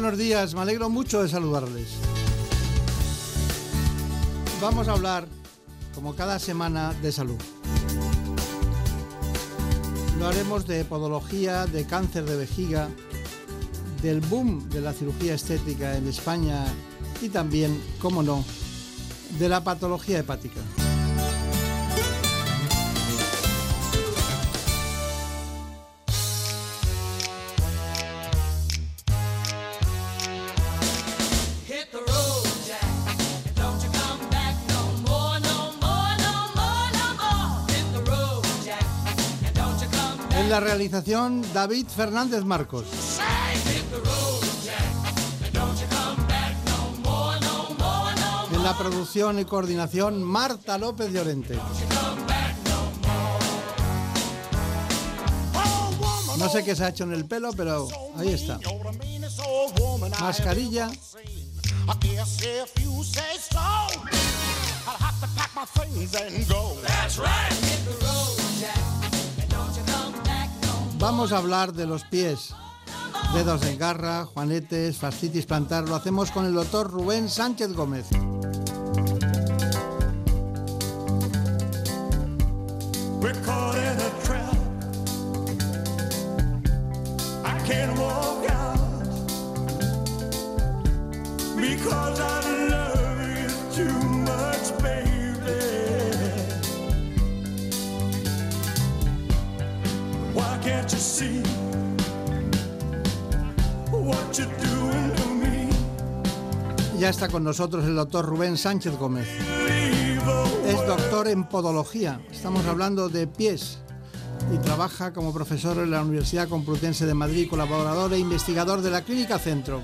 Buenos días, me alegro mucho de saludarles. Vamos a hablar, como cada semana, de salud. Lo haremos de podología, de cáncer de vejiga, del boom de la cirugía estética en España y también, como no, de la patología hepática. La realización, David Fernández Marcos. En la producción y coordinación, Marta López Llorente. No sé qué se ha hecho en el pelo, pero ahí está. Mascarilla. Vamos a hablar de los pies. Dedos en garra, juanetes, fascitis plantar. Lo hacemos con el doctor Rubén Sánchez Gómez. Ya está con nosotros el doctor Rubén Sánchez Gómez. Es doctor en podología. Estamos hablando de pies. Y trabaja como profesor en la Universidad Complutense de Madrid, colaborador e investigador de la Clínica Centro.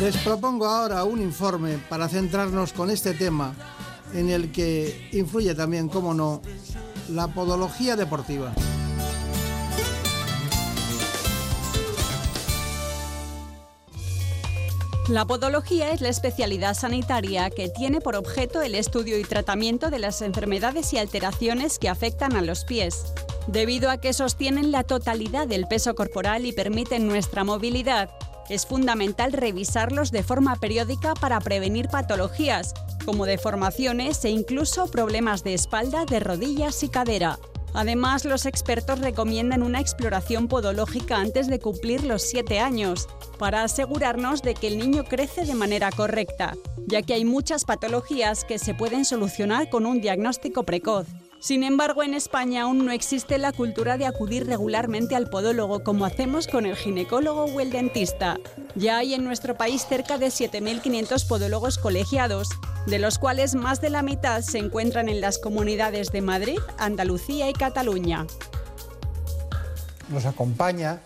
Les propongo ahora un informe para centrarnos con este tema en el que influye también, como no, la podología deportiva. La podología es la especialidad sanitaria que tiene por objeto el estudio y tratamiento de las enfermedades y alteraciones que afectan a los pies. Debido a que sostienen la totalidad del peso corporal y permiten nuestra movilidad, es fundamental revisarlos de forma periódica para prevenir patologías, como deformaciones e incluso problemas de espalda, de rodillas y cadera. Además, los expertos recomiendan una exploración podológica antes de cumplir los 7 años, para asegurarnos de que el niño crece de manera correcta, ya que hay muchas patologías que se pueden solucionar con un diagnóstico precoz. Sin embargo, en España aún no existe la cultura de acudir regularmente al podólogo como hacemos con el ginecólogo o el dentista. Ya hay en nuestro país cerca de 7.500 podólogos colegiados, de los cuales más de la mitad se encuentran en las comunidades de Madrid, Andalucía y Cataluña. Nos acompaña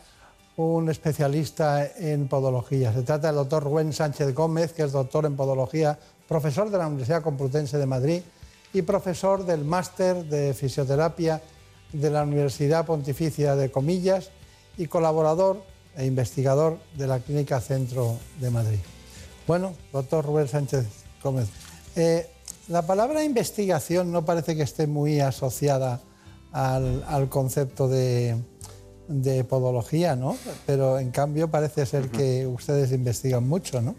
un especialista en podología. Se trata del doctor Rubén Sánchez Gómez, que es doctor en podología, profesor de la Universidad Complutense de Madrid y profesor del máster de fisioterapia de la Universidad Pontificia de Comillas y colaborador e investigador de la Clínica Centro de Madrid. Bueno, doctor Rubén Sánchez Gómez, eh, la palabra investigación no parece que esté muy asociada al, al concepto de, de podología, ¿no? Pero en cambio parece ser que ustedes investigan mucho, ¿no?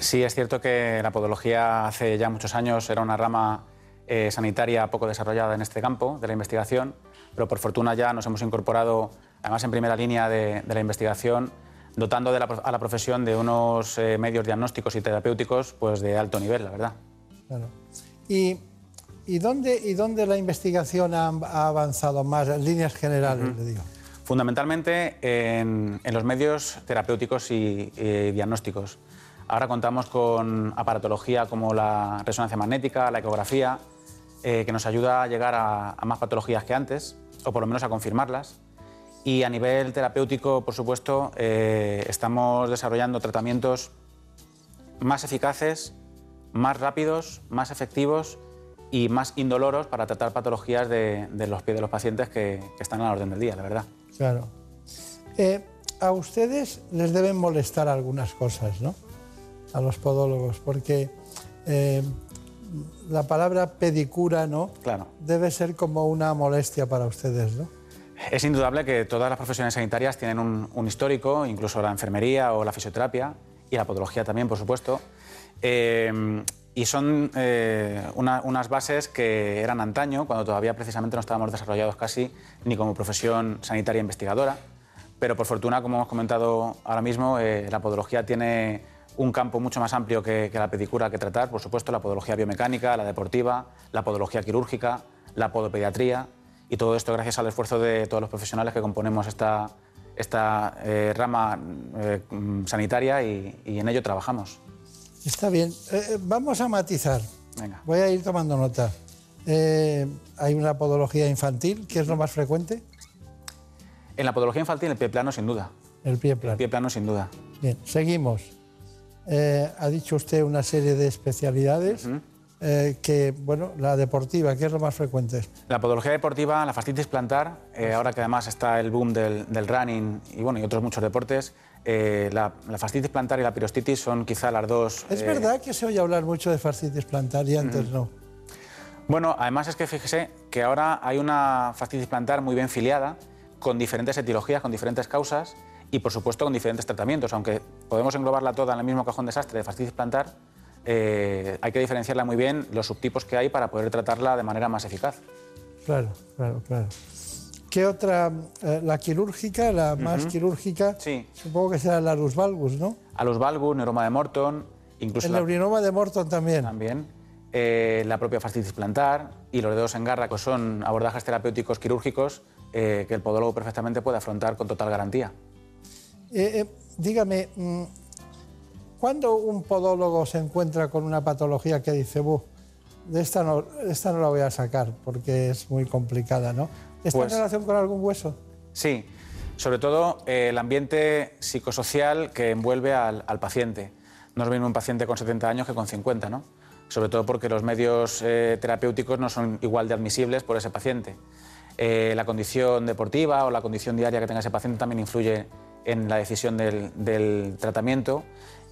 Sí, es cierto que la podología hace ya muchos años era una rama eh, sanitaria poco desarrollada en este campo de la investigación, pero por fortuna ya nos hemos incorporado, además en primera línea de, de la investigación, dotando de la, a la profesión de unos eh, medios diagnósticos y terapéuticos pues, de alto nivel, la verdad. Claro. Y ¿Y dónde, ¿Y dónde la investigación ha, ha avanzado más, en líneas generales, le digo? Fundamentalmente en, en los medios terapéuticos y, y diagnósticos. Ahora contamos con aparatología como la resonancia magnética, la ecografía, eh, que nos ayuda a llegar a, a más patologías que antes, o por lo menos a confirmarlas. Y a nivel terapéutico, por supuesto, eh, estamos desarrollando tratamientos más eficaces, más rápidos, más efectivos y más indoloros para tratar patologías de, de los pies de los pacientes que, que están a la orden del día, la verdad. Claro. Eh, a ustedes les deben molestar algunas cosas, ¿no? A los podólogos, porque eh, la palabra pedicura, ¿no? Claro. Debe ser como una molestia para ustedes, ¿no? Es indudable que todas las profesiones sanitarias tienen un, un histórico, incluso la enfermería o la fisioterapia, y la podología también, por supuesto. Eh, y son eh, una- unas bases que eran antaño, cuando todavía precisamente no estábamos desarrollados casi ni como profesión sanitaria investigadora. Pero por fortuna, como hemos comentado ahora mismo, eh, la podología tiene un campo mucho más amplio que, que la pedicura que tratar. Por supuesto, la podología biomecánica, la deportiva, la podología quirúrgica, la podopediatría. Y todo esto gracias al esfuerzo de todos los profesionales que componemos esta, esta eh, rama eh, mm, sanitaria y, y en ello trabajamos. Está bien. Eh, vamos a matizar. Venga. Voy a ir tomando nota. Hay una podología infantil, que es lo más frecuente, En la podología infantil, el pie plano, sin duda. el pie El plano. pie plano, sin duda. Bien, seguimos. Eh, ha dicho usted una serie de especialidades eh, que, bueno, la deportiva, que es lo más frecuente. La podología deportiva, la fascitis plantar, eh, ahora que además está el boom del, del running y, bueno, y otros muchos deportes, eh, la, la fascitis plantar y la pirostitis son quizá las dos... Es eh, verdad que se oye hablar mucho de fascitis plantar y antes no. Bueno, además es que fíjese que ahora hay una fascitis plantar muy bien filiada, con diferentes etiologías, con diferentes causas y, por supuesto, con diferentes tratamientos. Aunque podemos englobarla toda en el mismo cajón desastre de fascitis plantar, eh, hay que diferenciarla muy bien los subtipos que hay para poder tratarla de manera más eficaz. Claro, claro, claro. ¿Qué otra? eh, la quirúrgica, la más quirúrgica, Sí. supongo que será la luz valgus, ¿no? A los valgus, neuroma de Morton, incluso El la- neurinoma de Morton también. también, eh, la propia fascitis plantar y los dedos en garra, que son abordajes terapéuticos quirúrgicos eh, que el podólogo perfectamente puede afrontar con total garantía. Eh, eh, dígame, mm, ¿cuándo un podólogo se encuentra con una patología que dice, "Buh, de esta no, esta no la voy a sacar porque es muy complicada, ¿no? ¿Está Pues- en relación con algún hueso? Sí, sobre todo eh, el ambiente psicosocial que envuelve al, al paciente. No es lo mismo un paciente con 70 años que con 50, ¿no? Sobre todo porque los medios eh, terapéuticos no son igual de admisibles por ese paciente. Eh, la condición deportiva o la condición diaria que tenga ese paciente también influye en la decisión del, tratamiento.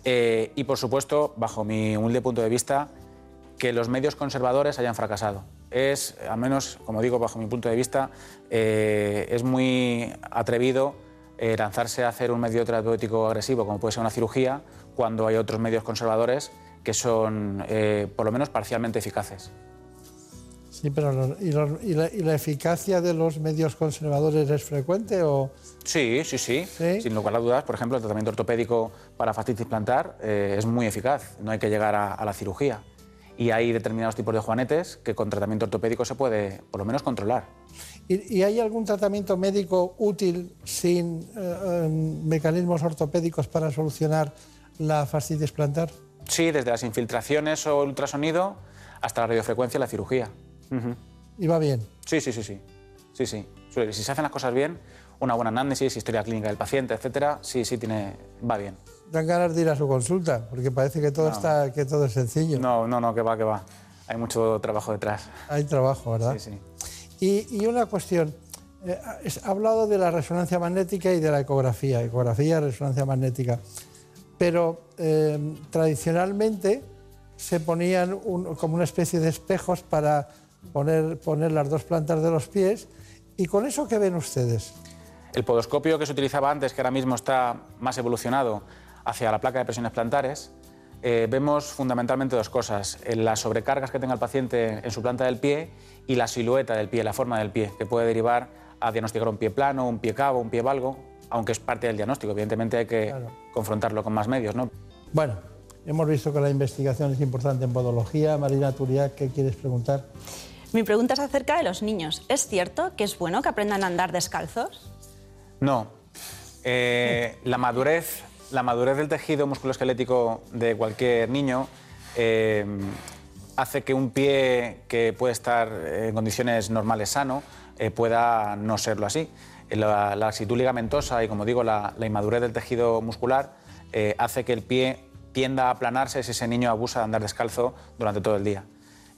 Eh, y, por supuesto, bajo mi humilde punto de vista, que los medios conservadores hayan fracasado. Es, al menos, como digo, bajo mi punto de vista, eh, es muy atrevido eh, lanzarse a hacer un medio terapéutico agresivo, como puede ser una cirugía, cuando hay otros medios conservadores que son, por lo menos, parcialmente eficaces. Sí, pero los- y, los- y la, y la eficacia de los medios conservadores es frecuente o Sí, sí, sí, ¿Sí? Sin lugar a dudas, por ejemplo, el tratamiento ortopédico para fascitis plantar eh, es muy eficaz. No hay que llegar a, a la cirugía. Y hay determinados tipos de juanetes que con tratamiento ortopédico se puede, por lo menos, controlar. ¿Y, y hay algún tratamiento médico útil sin eh, eh, mecanismos ortopédicos para solucionar la fascitis plantar? Sí, desde las infiltraciones o ultrasonido hasta la radiofrecuencia y la cirugía. Y va bien. Sí, sí, sí, sí. Sí, sí. Si se hacen las cosas bien, una buena análisis, historia clínica del paciente, etcétera, sí, sí, tiene, va bien. Dan ganas de ir a su consulta, porque parece que todo, está, que todo es sencillo. No, no, no, que va, que va. Hay mucho trabajo detrás. Hay trabajo, ¿verdad? Sí, sí. Y, y una cuestión. eh, ha hablado de la resonancia magnética y de la ecografía. Ecografía, resonancia magnética. Pero eh, tradicionalmente se ponían un- como una especie de espejos para poner, poner las dos plantas de los pies. ¿Y con eso qué ven ustedes? El podoscopio que se utilizaba antes, que ahora mismo está más evolucionado hacia la placa de presiones plantares, eh, vemos fundamentalmente dos cosas. Las sobrecargas que tenga el paciente en su planta del pie y la silueta del pie, la forma del pie, que puede derivar a diagnosticar un pie plano, un pie cabo, un pie valgo, aunque es parte del diagnóstico. Evidentemente hay que Claro. confrontarlo con más medios. ¿no? Bueno, Hemos visto que la investigación es importante en podología. Marina Turiak, ¿qué quieres preguntar? Mi pregunta es acerca de los niños. ¿Es cierto que es bueno que aprendan a andar descalzos? No. Eh, la, madurez, la madurez del tejido musculoesquelético de cualquier niño eh, hace que un pie que puede estar en condiciones normales sano eh, pueda no serlo así. La, la laxitud ligamentosa y, como digo, la, la inmadurez del tejido muscular hace que el pie tienda a aplanarse si ese niño abusa de andar descalzo durante todo el día.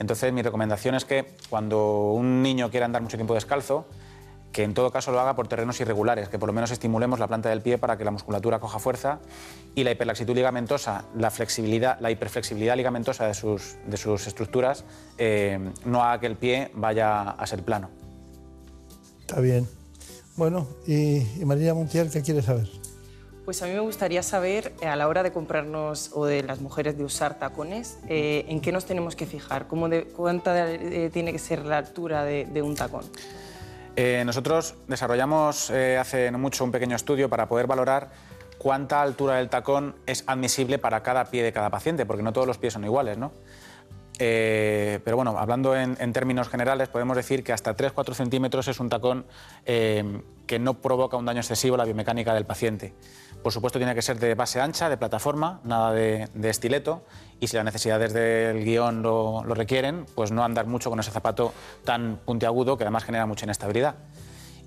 Entonces, mi recomendación es que cuando un niño quiera andar mucho tiempo descalzo, que en todo caso lo haga por terrenos irregulares, que por lo menos estimulemos la planta del pie para que la musculatura coja fuerza y la hiperlaxitud ligamentosa, la flexibilidad, la hiperflexibilidad ligamentosa de sus, de sus estructuras, eh, no haga que el pie vaya a ser plano. Está bien. Bueno, y, y Marina Montiel, ¿qué quieres saber? Pues a mí me gustaría saber, eh, a la hora de comprarnos o de las mujeres de usar tacones, eh, ¿en qué nos tenemos que fijar? ¿Cómo de, ¿Cuánta eh, tiene que ser la altura de, un tacón? Nosotros desarrollamos hace no mucho un pequeño estudio para poder valorar cuánta altura del tacón es admisible para cada pie de cada paciente, porque no todos los pies son iguales, ¿no? Eh, pero bueno, hablando en, en términos generales, podemos decir que hasta 3-4 centímetros es un tacón que no provoca un daño excesivo a la biomecánica del paciente. Por supuesto, tiene que ser de base ancha, de plataforma, nada de, estileto. Y si las necesidades del guion lo, lo requieren, pues no andar mucho con ese zapato tan puntiagudo que además genera mucha inestabilidad.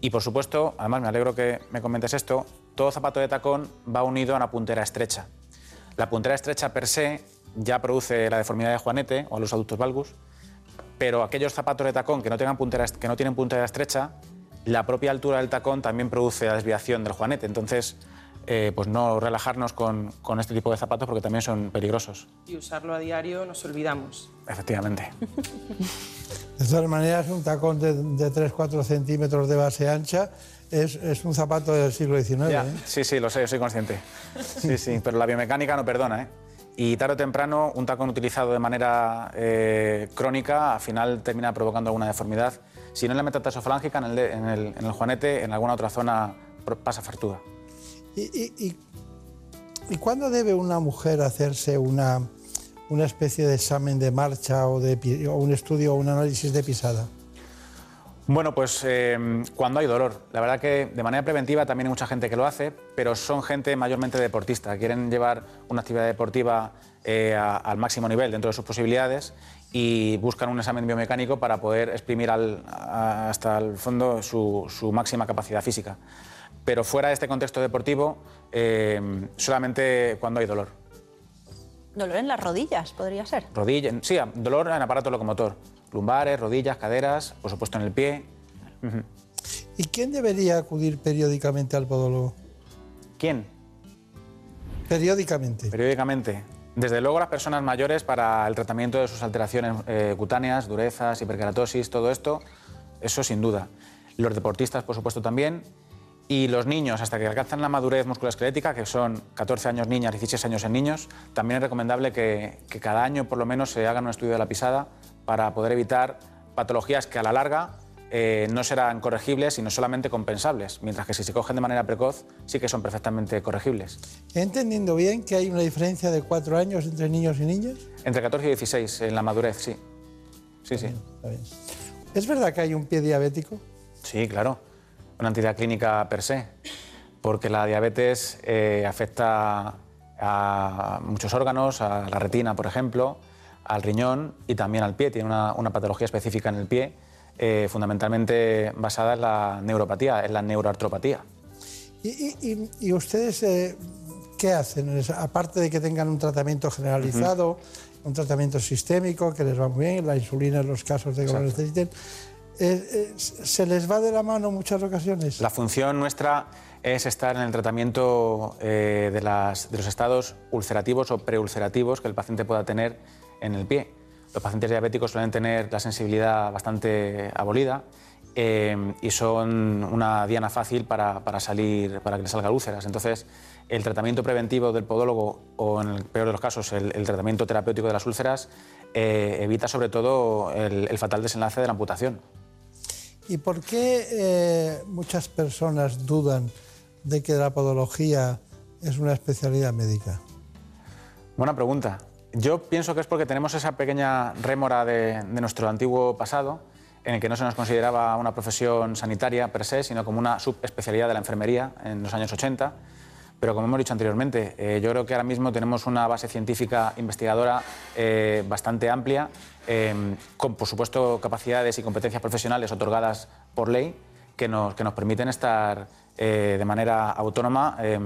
Y por supuesto, además me alegro que me comentes esto, todo zapato de tacón va unido a una puntera estrecha. La puntera estrecha per se ya produce la deformidad de Juanete o los adultos valgus, pero aquellos zapatos de tacón que no, tengan puntera, que no tienen puntera estrecha, la propia altura del tacón también produce la desviación del Juanete. Entonces, eh, pues no relajarnos con, con este tipo de zapatos porque también son peligrosos. Y usarlo a diario nos olvidamos. Efectivamente. De todas maneras, un tacón de, de 3-4 centímetros de base ancha es, es un zapato del siglo XIX. Ya, ¿eh? Sí, sí, lo sé, soy consciente. Sí, sí, pero la biomecánica no perdona, ¿eh? Y tarde o temprano, un tacón utilizado de manera eh, crónica, al final termina provocando alguna deformidad. Si no en la metatarsofalágica, en el, en, el, en el juanete, en alguna otra zona pasa fartuga. ¿Y, cuándo debe una mujer hacerse una, una especie de examen de marcha o, de, un estudio o un análisis de pisada? Bueno, pues eh, cuando hay dolor. La verdad que de manera preventiva también hay mucha gente que lo hace, pero son gente mayormente deportista. Quieren llevar una actividad deportiva eh, al máximo nivel dentro de sus posibilidades y buscan un examen biomecánico para poder exprimir hasta el fondo su máxima capacidad física. Pero fuera de este contexto deportivo, eh, solamente cuando hay dolor. Dolor en las rodillas, podría ser. Rodilla, sí, dolor en aparato locomotor. Lumbares, rodillas, caderas, por supuesto en el pie. ¿Y quién debería acudir periódicamente al podólogo? ¿Quién? Periódicamente. Periódicamente. Desde luego las personas mayores para el tratamiento de sus alteraciones eh, cutáneas, durezas, hiperkeratosis, todo esto, eso sin duda. Los deportistas, por supuesto, también. Y los niños, hasta que alcanzan la madurez musculoesquelética, que son 14 años niñas, 16 años en niños, también es recomendable que, que cada año por lo menos se haga un estudio de la pisada para poder evitar patologías que a la larga eh, no serán corregibles, sino solamente compensables, mientras que si se cogen de manera precoz sí que son perfectamente corregibles. Entendiendo bien que hay una diferencia de cuatro años entre niños y niñas. Entre 14 y 16 en la madurez, sí. Sí, sí. Está bien. ¿Es verdad que hay un pie diabético? Sí, claro. Una entidad clínica per se. Porque la diabetes eh, afecta a muchos órganos, a la retina, por ejemplo, al riñón y también al pie. Tiene una, una patología específica en el pie, eh, fundamentalmente basada en la neuropatía, en la neuroartropatía. ¿Y, y- ustedes eh, qué hacen? Aparte de que tengan un tratamiento generalizado, un tratamiento sistémico que les va muy bien, la insulina en los casos de que lo necesiten, eh, eh, ¿se les va de la mano muchas ocasiones? La función nuestra es estar en el tratamiento eh, de, los estados ulcerativos o preulcerativos que el paciente pueda tener en el pie. Los pacientes diabéticos suelen tener la sensibilidad bastante abolida y son una diana fácil para, salir, para que les salgan úlceras. Entonces, el tratamiento preventivo del podólogo o, en el peor de los casos, el, tratamiento terapéutico de las úlceras evita sobre todo el fatal desenlace de la amputación. ¿Y por qué eh, muchas personas dudan de que la podología es una especialidad médica? Buena pregunta. Yo pienso que es porque tenemos esa pequeña rémora de, de nuestro antiguo pasado, en el que no se nos consideraba una profesión sanitaria per se, sino como una subespecialidad de la enfermería en los años 80. Pero como hemos dicho anteriormente, eh, yo creo que ahora mismo tenemos una base científica investigadora eh, bastante amplia, eh, con por supuesto capacidades y competencias profesionales otorgadas por ley que nos, que nos permiten estar eh, de manera autónoma eh,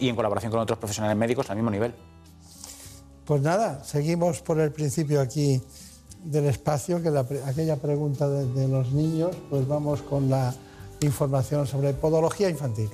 y en colaboración con otros profesionales médicos al mismo nivel. Pues nada, seguimos por el principio aquí del espacio, que aquella pregunta de, de los niños, pues vamos con la información sobre podología infantil.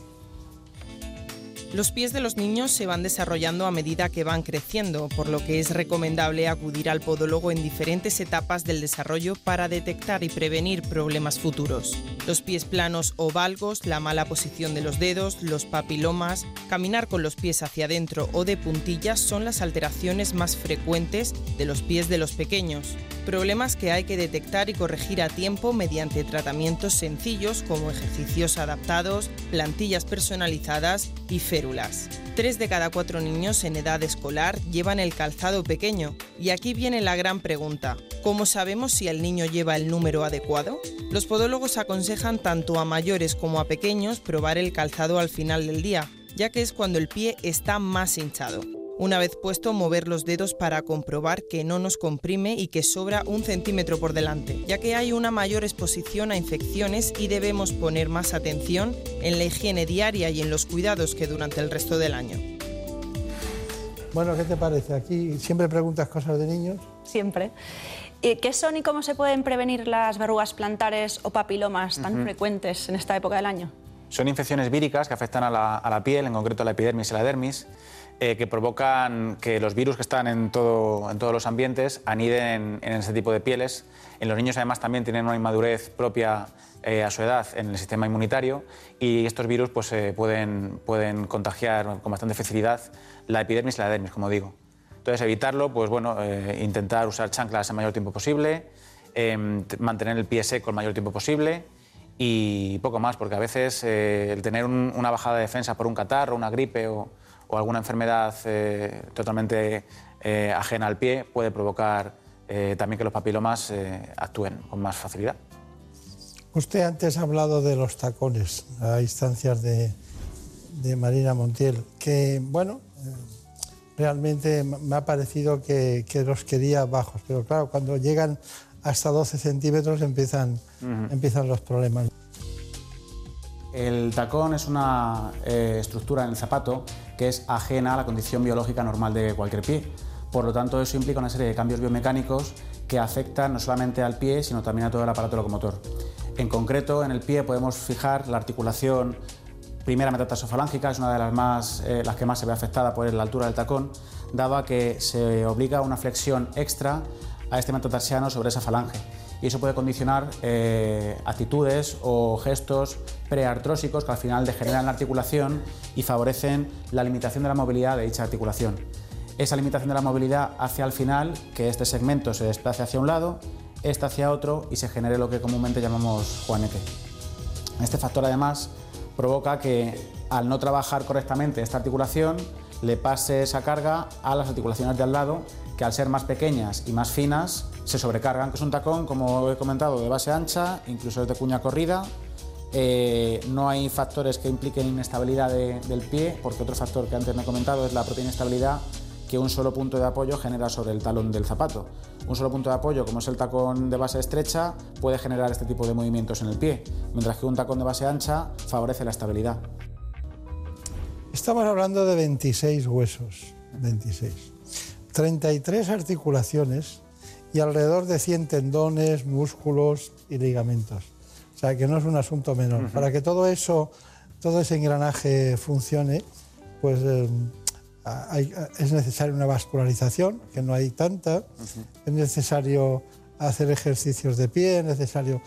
Los pies de los niños se van desarrollando a medida que van creciendo, por lo que es recomendable acudir al podólogo en diferentes etapas del desarrollo para detectar y prevenir problemas futuros. Los pies planos o valgos, la mala posición de los dedos, los papilomas, caminar con los pies hacia adentro o de puntillas son las alteraciones más frecuentes de los pies de los pequeños. Problemas que hay que detectar y corregir a tiempo mediante tratamientos sencillos como ejercicios adaptados, plantillas personalizadas y férulas. Tres de cada cuatro niños en edad escolar llevan el calzado pequeño. Y aquí viene la gran pregunta. ¿Cómo sabemos si el niño lleva el número adecuado? Los podólogos aconsejan tanto a mayores como a pequeños probar el calzado al final del día, ya que es cuando el pie está más hinchado. Una vez puesto, mover los dedos para comprobar que no nos comprime y que sobra un centímetro por delante, ya que hay una mayor exposición a infecciones y debemos poner más atención en la higiene diaria y en los cuidados que durante el resto del año. Bueno, ¿qué te parece? Aquí siempre preguntas cosas de niños. Siempre. Eh, ¿Qué son y cómo se pueden prevenir las verrugas plantares o papilomas tan frecuentes en esta época del año? Son infecciones víricas que afectan a la, a la piel, en concreto a la epidermis y la dermis, eh, que provocan que los virus que están en, todo- en todos los ambientes aniden en ese tipo de pieles. En los niños además también tienen una inmadurez propia eh, a su edad en el sistema inmunitario y estos virus pues, eh, pueden, pueden contagiar con bastante facilidad la epidermis y la dermis, como digo. Entonces, evitarlo, pues bueno, intentar usar chanclas el mayor tiempo posible, t- mantener el pie seco el mayor tiempo posible y poco más, porque a veces el tener un- una bajada de defensa por un catarro, una gripe o, o alguna enfermedad eh, totalmente eh, ajena al pie puede provocar eh, también que los papilomas eh, actúen con más facilidad. Usted antes ha hablado de los tacones a instancias de, de Marina Montiel, que, bueno, realmente me ha parecido que, que los quería bajos, pero claro, cuando llegan hasta 12 centímetros empiezan, los problemas. El tacón es una eh, estructura en el zapato que es ajena a la condición biológica normal de cualquier pie. Por lo tanto, eso implica una serie de cambios biomecánicos que afectan no solamente al pie, sino también a todo el aparato locomotor. En concreto, en el pie podemos fijar la articulación primera metatarsofalángica, es una de las, más, eh, las que más se ve afectada por la altura del tacón, dado que se obliga a una flexión extra a este metatarsiano sobre esa falange. Y eso puede condicionar eh, actitudes o gestos preartrósicos que al final degeneran la articulación y favorecen la limitación de la movilidad de dicha articulación. Esa limitación de la movilidad hace al final que este segmento se desplace hacia un lado, este hacia otro y se genere lo que comúnmente llamamos juaneque. Este factor además provoca que al no trabajar correctamente esta articulación le pase esa carga a las articulaciones de al lado que al ser más pequeñas y más finas se sobrecargan, que es un tacón, como he comentado, de base ancha, incluso es de cuña corrida. Eh, no hay factores que impliquen inestabilidad de- del pie, porque otro factor que antes me he comentado es la propia inestabilidad que un solo punto de apoyo genera sobre el talón del zapato. Un solo punto de apoyo, como es el tacón de base estrecha, puede generar este tipo de movimientos en el pie, mientras que un tacón de base ancha favorece la estabilidad. Estamos hablando de 26 huesos, 26. 33 articulaciones y alrededor de 100 tendones, músculos y ligamentos. O sea, que no es un asunto menor. Para que todo eso, todo ese engranaje funcione, pues eh, hay- es necesaria una vascularización, que no hay tanta, es necesario hacer ejercicios de pie, es necesario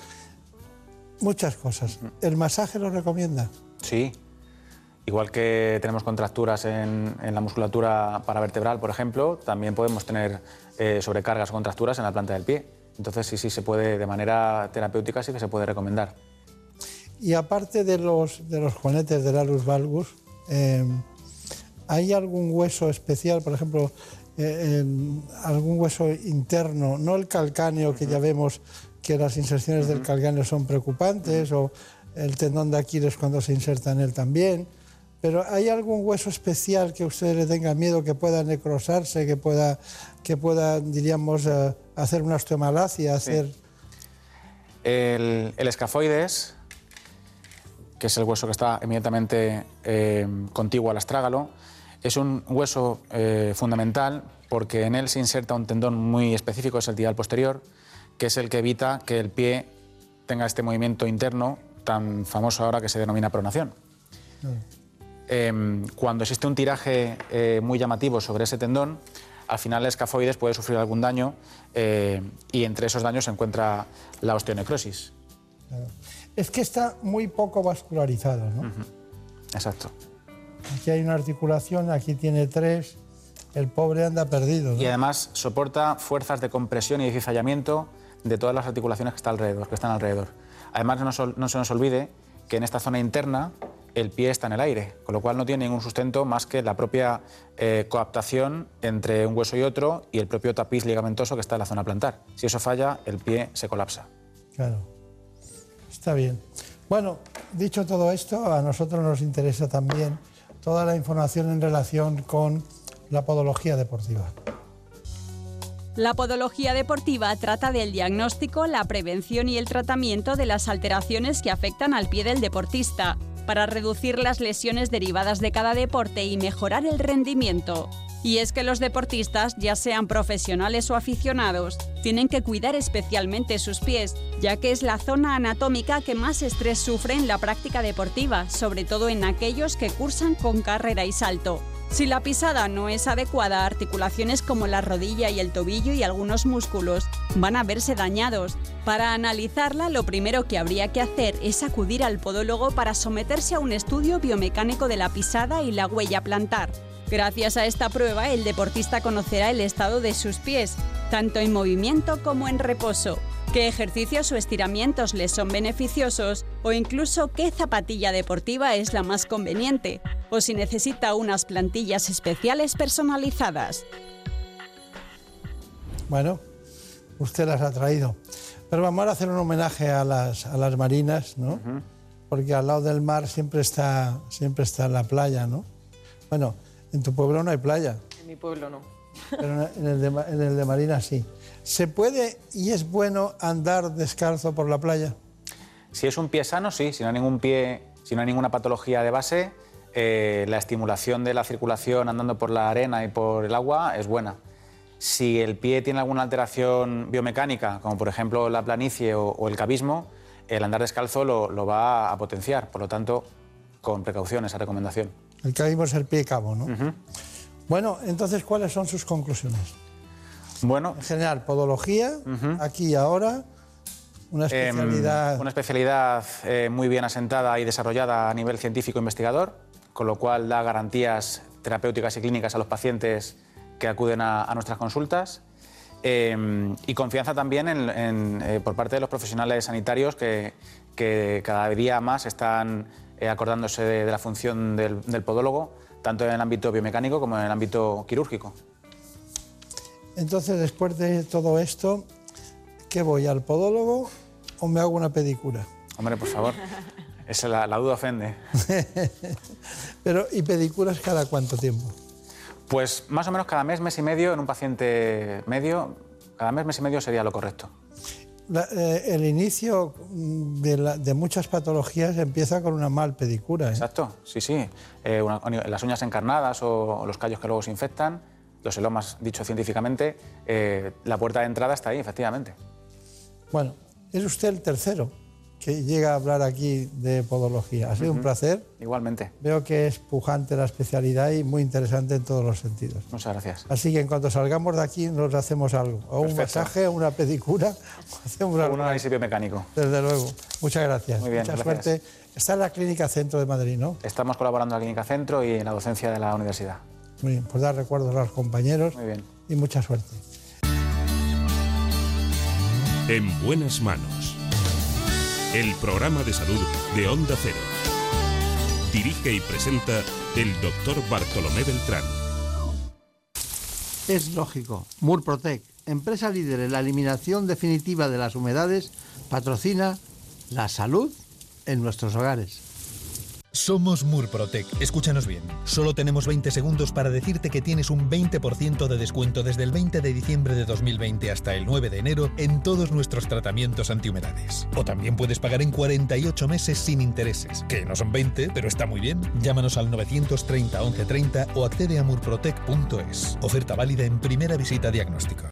muchas cosas. ¿El masaje lo recomienda? Sí. Igual que tenemos contracturas en, en la musculatura paravertebral, por ejemplo, también podemos tener eh, sobrecargas o contracturas en la planta del pie. Entonces sí, sí se puede, de manera terapéutica sí que se puede recomendar. Y aparte de los, de los juanetes del alus valgus, eh, ¿hay algún hueso especial, por ejemplo, eh, algún hueso interno, no el calcáneo que ya vemos que las inserciones del calcáneo son preocupantes o el tendón de Aquiles cuando se inserta en él también? Pero ¿hay algún hueso especial que ustedes le tengan miedo que pueda necrosarse, que pueda, que pueda diríamos, eh, hacer una osteomalacia, hacer... El, el escafoides, que es el hueso que está inmediatamente eh, contiguo al astrágalo, es un hueso eh, fundamental porque en él se inserta un tendón muy específico, es el tibial posterior, que es el que evita que el pie tenga este movimiento interno tan famoso ahora que se denomina pronación. Eh, cuando existe un tiraje eh, muy llamativo sobre ese tendón, al final el escafoides puede sufrir algún daño eh, y entre esos daños se encuentra la osteonecrosis. Es que está muy poco vascularizado, ¿no? Exacto. Aquí hay una articulación, aquí tiene tres, el pobre anda perdido. ¿no? Y además soporta fuerzas de compresión y de cizallamiento de todas las articulaciones que, está alrededor, que están alrededor. Además, no se nos olvide que en esta zona interna el pie está en el aire, con lo cual no tiene ningún sustento más que la propia eh, coaptación entre un hueso y otro y el propio tapiz ligamentoso que está en la zona plantar. Si eso falla, el pie se colapsa. Claro. Está bien. Bueno, dicho todo esto, a nosotros nos interesa también toda la información en relación con la podología deportiva. La podología deportiva trata del diagnóstico, la prevención y el tratamiento de las alteraciones que afectan al pie del deportista, para reducir las lesiones derivadas de cada deporte y mejorar el rendimiento. Y es que los deportistas, ya sean profesionales o aficionados, tienen que cuidar especialmente sus pies, ya que es la zona anatómica que más estrés sufre en la práctica deportiva, sobre todo en aquellos que cursan con carrera y salto. Si la pisada no es adecuada, articulaciones como la rodilla y el tobillo y algunos músculos van a verse dañados. Para analizarla, lo primero que habría que hacer es acudir al podólogo para someterse a un estudio biomecánico de la pisada y la huella plantar. Gracias a esta prueba, el deportista conocerá el estado de sus pies, tanto en movimiento como en reposo, qué ejercicios o estiramientos les son beneficiosos o incluso qué zapatilla deportiva es la más conveniente o si necesita unas plantillas especiales personalizadas. Bueno, usted las ha traído. Pero vamos a hacer un homenaje a las, a las marinas, ¿no? Porque al lado del mar siempre está, siempre está la playa, ¿no? Bueno, en tu pueblo no hay playa, En mi pueblo no. pero en el de, en el de Marina sí. ¿Se puede y es bueno andar descalzo por la playa? Si es un pie sano, sí. Si no hay ningún pie, si no hay ninguna patología de base, eh, la estimulación de la circulación andando por la arena y por el agua es buena. Si el pie tiene alguna alteración biomecánica, como por ejemplo la planicie o, o el cabismo, el andar descalzo lo, lo va a potenciar. Por lo tanto, con precaución esa recomendación. El que vimos el pie cabo, ¿no? Bueno, entonces, ¿cuáles son sus conclusiones? Bueno, En general, podología, aquí y ahora, una Em, especialidad... una especialidad eh, muy bien asentada y desarrollada a nivel científico investigador, con lo cual da garantías terapéuticas y clínicas a los pacientes que acuden a, a nuestras consultas. Em, y confianza también en- en, eh, por parte de los profesionales sanitarios que, que cada día más están eh, acordándose de, de la función del, del podólogo, tanto en el ámbito biomecánico como en el ámbito quirúrgico. Entonces, después de todo esto, ¿qué voy? ¿Al podólogo o me hago una pedicura? Hombre, por favor, esa la, la duda ofende. Pero, ¿y pedicuras cada cuánto tiempo? Pues más o menos cada mes, mes y medio en un paciente medio, cada mes, mes y medio sería lo correcto. La- eh, el inicio mm, de, la- de muchas patologías empieza con una mal pedicura. ¿eh? Exacto, sí, sí. Eh, una- las uñas encarnadas o los callos que luego se infectan, los elomas, dicho científicamente, eh, la puerta de entrada está ahí, efectivamente. Bueno, es usted el tercero que llega a hablar aquí de podología. Ha sido un placer. Igualmente. Veo que es pujante la especialidad y muy interesante en todos los sentidos. Muchas gracias. Así que en cuanto salgamos de aquí nos hacemos algo. O un Perfecto. masaje, o una pedicura, o hacemos algo. Un análisis biomecánico. Desde luego. Muchas gracias. Muy bien, Mucha gracias. suerte. Está en la Clínica Centro de Madrid, ¿no? Estamos colaborando en la Clínica Centro y en la docencia de la universidad. Muy bien, pues dar recuerdos a los compañeros Muy bien. y mucha suerte. En buenas manos. El programa de salud de Onda Cero. Dirige y presenta el doctor Bartolomé Beltrán. Es lógico. Murprotec, empresa líder en la eliminación definitiva de las humedades, patrocina la salud en nuestros hogares. Somos Murprotec. Escúchanos bien. Solo tenemos 20 segundos para decirte que tienes un 20% de descuento desde el 20 de diciembre de 2020 hasta el 9 de enero en todos nuestros tratamientos antihumedades. O también puedes pagar en 48 meses sin intereses, que no son 20, pero está muy bien. Llámanos al 930 1130 o accede a murprotec.es. Oferta válida en primera visita diagnóstico.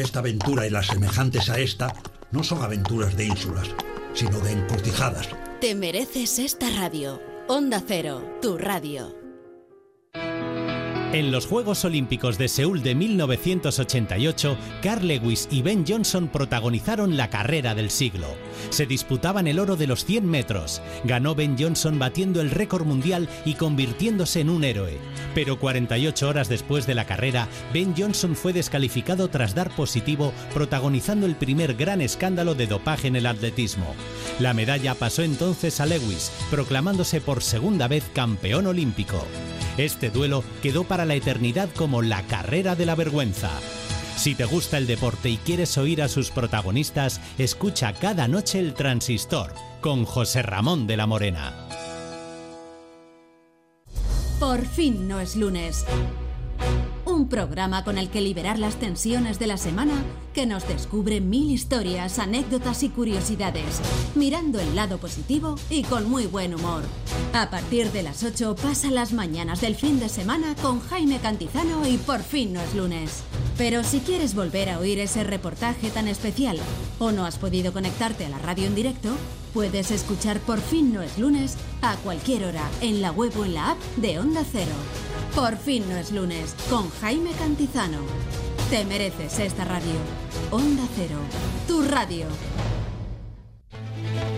esta aventura y las semejantes a esta no son aventuras de ínsulas, sino de encrucijadas. Te mereces esta radio. Onda Cero, tu radio. En los Juegos Olímpicos de Seúl de 1988, Carl Lewis y Ben Johnson protagonizaron la carrera del siglo. Se disputaban el oro de los 100 metros. Ganó Ben Johnson batiendo el récord mundial y convirtiéndose en un héroe. Pero 48 horas después de la carrera, Ben Johnson fue descalificado tras dar positivo, protagonizando el primer gran escándalo de dopaje en el atletismo. La medalla pasó entonces a Lewis, proclamándose por segunda vez campeón olímpico. Este duelo quedó para la eternidad como la carrera de la vergüenza. Si te gusta el deporte y quieres oír a sus protagonistas, escucha cada noche el Transistor con José Ramón de la Morena. Por fin no es lunes. Un programa con el que liberar las tensiones de la semana que nos descubre mil historias, anécdotas y curiosidades, mirando el lado positivo y con muy buen humor. A partir de las 8 pasa las mañanas del fin de semana con Jaime Cantizano y por fin no es lunes. Pero si quieres volver a oír ese reportaje tan especial o no has podido conectarte a la radio en directo, puedes escuchar Por fin no es lunes a cualquier hora en la web o en la app de Onda Cero. Por fin no es lunes con Jaime Cantizano. Te mereces esta radio. Onda Cero, tu radio.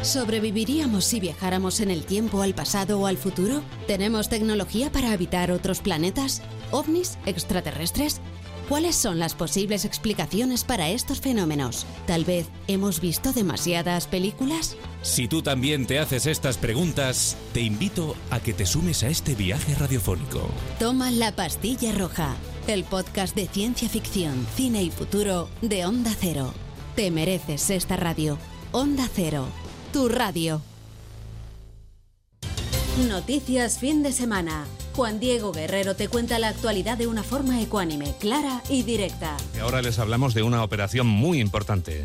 ¿Sobreviviríamos si viajáramos en el tiempo al pasado o al futuro? ¿Tenemos tecnología para habitar otros planetas? ¿OVNIs? ¿Extraterrestres? ¿Cuáles son las posibles explicaciones para estos fenómenos? ¿Tal vez hemos visto demasiadas películas? Si tú también te haces estas preguntas, te invito a que te sumes a este viaje radiofónico. Toma la pastilla roja, el podcast de ciencia ficción, cine y futuro de Onda Cero. Te mereces esta radio. Onda Cero, tu radio. Noticias fin de semana. Juan Diego Guerrero te cuenta la actualidad de una forma ecuánime, clara y directa. Y ahora les hablamos de una operación muy importante.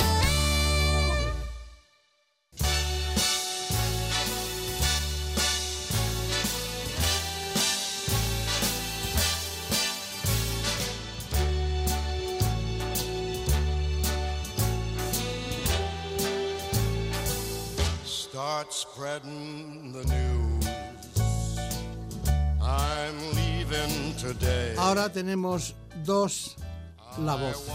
Spreading the news. I'm leaving today. Ahora tenemos dos La Voz.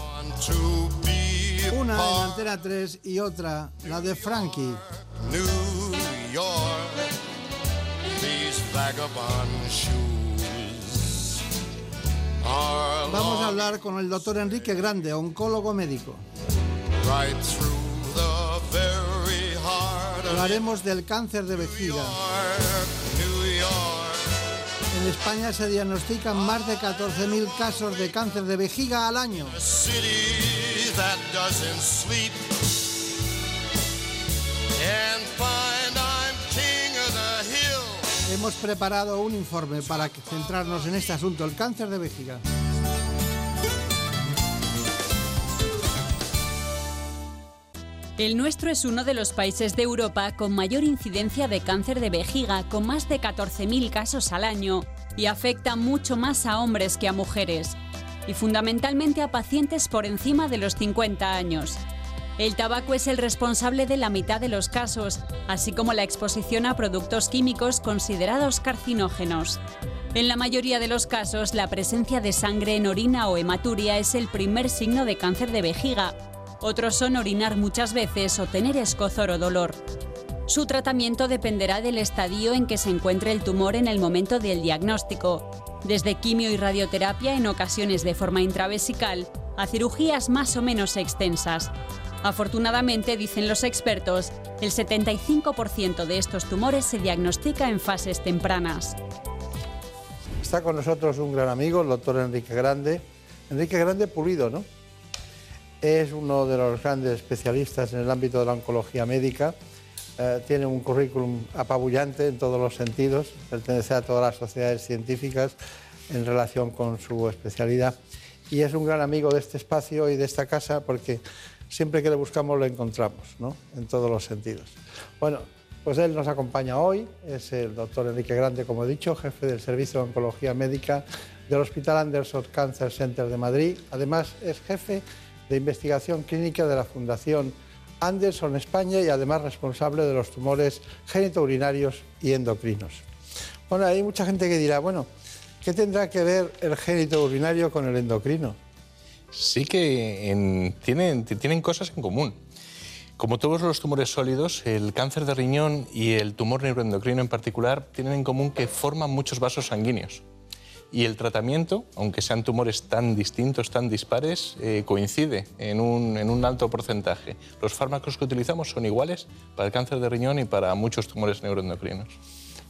Una en Antena 3 y otra, la de Frankie. New York, these vagabond shoes are Vamos a hablar con el doctor Enrique Grande, oncólogo médico. right through the very Hablaremos del cáncer de vejiga. En España se diagnostican más de 14.000 casos de cáncer de vejiga al año. Hemos preparado un informe para centrarnos en este asunto, el cáncer de vejiga. El nuestro es uno de los países de Europa con mayor incidencia de cáncer de vejiga, con más de 14.000 casos al año, y afecta mucho más a hombres que a mujeres, y fundamentalmente a pacientes por encima de los 50 años. El tabaco es el responsable de la mitad de los casos, así como la exposición a productos químicos considerados carcinógenos. En la mayoría de los casos, la presencia de sangre en orina o hematuria es el primer signo de cáncer de vejiga, otros son orinar muchas veces o tener escozor o dolor. Su tratamiento dependerá del estadio en que se encuentre el tumor en el momento del diagnóstico, desde quimio y radioterapia en ocasiones de forma intravesical a cirugías más o menos extensas. Afortunadamente, dicen los expertos, el 75% de estos tumores se diagnostica en fases tempranas. Está con nosotros un gran amigo, el doctor Enrique Grande. Enrique Grande Pulido, ¿no? Es uno de los grandes especialistas en el ámbito de la oncología médica. Eh, tiene un currículum apabullante en todos los sentidos. Pertenece a todas las sociedades científicas en relación con su especialidad. Y es un gran amigo de este espacio y de esta casa porque siempre que le buscamos lo encontramos, ¿no? En todos los sentidos. Bueno, pues él nos acompaña hoy, es el doctor Enrique Grande, como he dicho, jefe del Servicio de Oncología Médica del Hospital Anderson Cancer Center de Madrid. Además, es jefe de investigación clínica de la Fundación Anderson España y además responsable de los tumores genitourinarios y endocrinos. Bueno, hay mucha gente que dirá, bueno, ¿qué tendrá que ver el génito urinario con el endocrino? sí que en- tienen, tienen cosas en común. Como todos los tumores sólidos, el cáncer de riñón y el tumor neuroendocrino en particular tienen en común que forman muchos vasos sanguíneos. Y el tratamiento, aunque sean tumores tan distintos, tan dispares, eh, coincide en un, en un alto porcentaje. Los fármacos que utilizamos son iguales para el cáncer de riñón y para muchos tumores neuroendocrinos.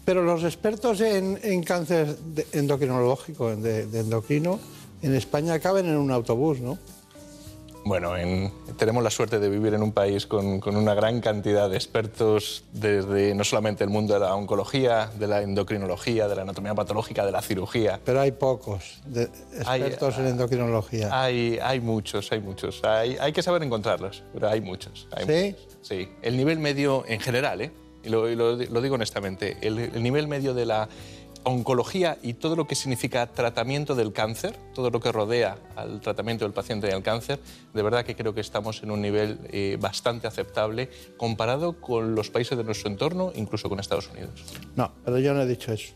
Pero los expertos en, cáncer endocrinológico, endocrino, en España caben en un autobús, ¿no? Bueno, en- tenemos la suerte de vivir en un país con, con una gran cantidad de expertos desde no solamente el mundo de la oncología, de la endocrinología, de la anatomía patológica, de la cirugía. Pero hay pocos de- Hay- expertos en endocrinología. Hay, hay muchos, hay muchos. Hay, hay que saber encontrarlos, pero hay muchos. ¿Sí? muchos. Sí. El nivel medio en general, ¿eh? y lo, y lo- lo digo honestamente, el, el nivel medio de la oncología y todo lo que significa tratamiento del cáncer, todo lo que rodea al tratamiento del paciente del cáncer, de verdad que creo que estamos en un nivel eh, bastante aceptable comparado con los países de nuestro entorno, incluso con Estados Unidos. No, pero yo no he dicho eso.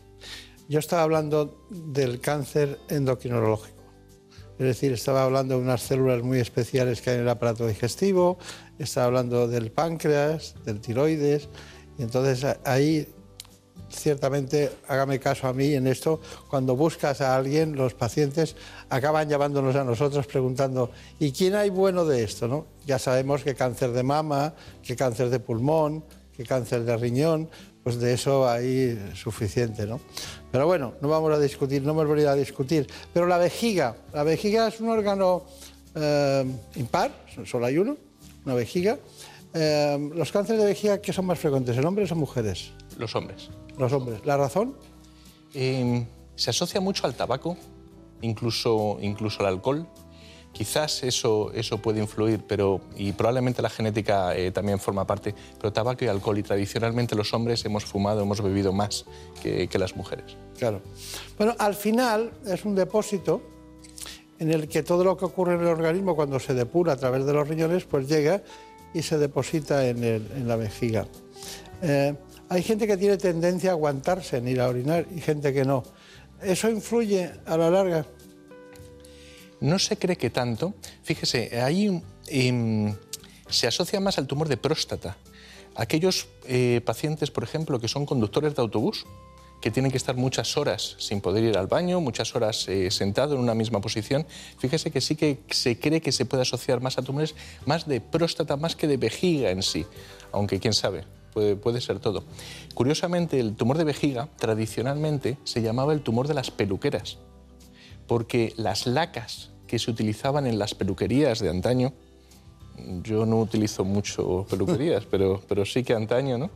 Yo estaba hablando del cáncer endocrinológico. Es decir, estaba hablando de unas células muy especiales que hay en el aparato digestivo, estaba hablando del páncreas, del tiroides, y entonces ahí ciertamente, hágame caso a mí en esto, cuando buscas a alguien, los pacientes acaban llamándonos a nosotros preguntando, ¿y quién hay bueno de esto? ¿no? Ya sabemos que cáncer de mama, que cáncer de pulmón, que cáncer de riñón, pues de eso hay suficiente, ¿no? Pero bueno, no vamos a discutir, no hemos venido a discutir. Pero la vejiga, la vejiga es un órgano eh, impar, solo hay uno, una vejiga. Eh, los cánceres de vejiga, ¿qué son más frecuentes, en hombres o mujeres? Los hombres. Los hombres. ¿La razón? Eh, se asocia mucho al tabaco, incluso, incluso al alcohol. Quizás eso, eso puede influir, pero, y probablemente la genética eh, también forma parte, pero tabaco y alcohol, y tradicionalmente los hombres hemos fumado, hemos bebido más que, que las mujeres. Claro. Bueno, al final es un depósito en el que todo lo que ocurre en el organismo cuando se depura a través de los riñones, pues llega y se deposita en, el- en la vejiga. Eh, hay gente que tiene tendencia a aguantarse en ir a orinar y gente que no. ¿Eso influye a la larga? No se cree que tanto. Fíjese, ahí em, se asocia más al tumor de próstata. Aquellos eh, pacientes, por ejemplo, que son conductores de autobús, que tienen que estar muchas horas sin poder ir al baño, muchas horas eh, sentado en una misma posición, fíjese que sí que se cree que se puede asociar más a tumores más de próstata, más que de vejiga en sí, aunque quién sabe, puede, puede ser todo. Curiosamente, el tumor de vejiga tradicionalmente se llamaba el tumor de las peluqueras porque las lacas que se utilizaban en las peluquerías de antaño, yo no utilizo mucho peluquerías, pero, pero sí que antaño, ¿no?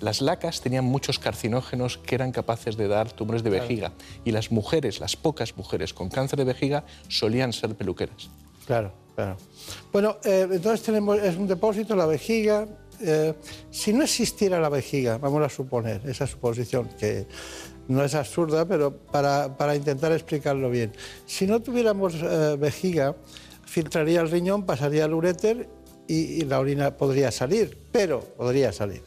Las lacas tenían muchos carcinógenos que eran capaces de dar tumores de Claro. vejiga y las mujeres, las pocas mujeres con cáncer de vejiga solían ser peluqueras. Claro, claro. Bueno, eh, entonces tenemos, es un depósito, la vejiga. Eh, si no existiera la vejiga, vamos a suponer, esa suposición, que no es absurda, pero para, intentar explicarlo bien. Si no tuviéramos eh, vejiga, filtraría el riñón, pasaría al uréter y, la orina podría salir, pero podría salir.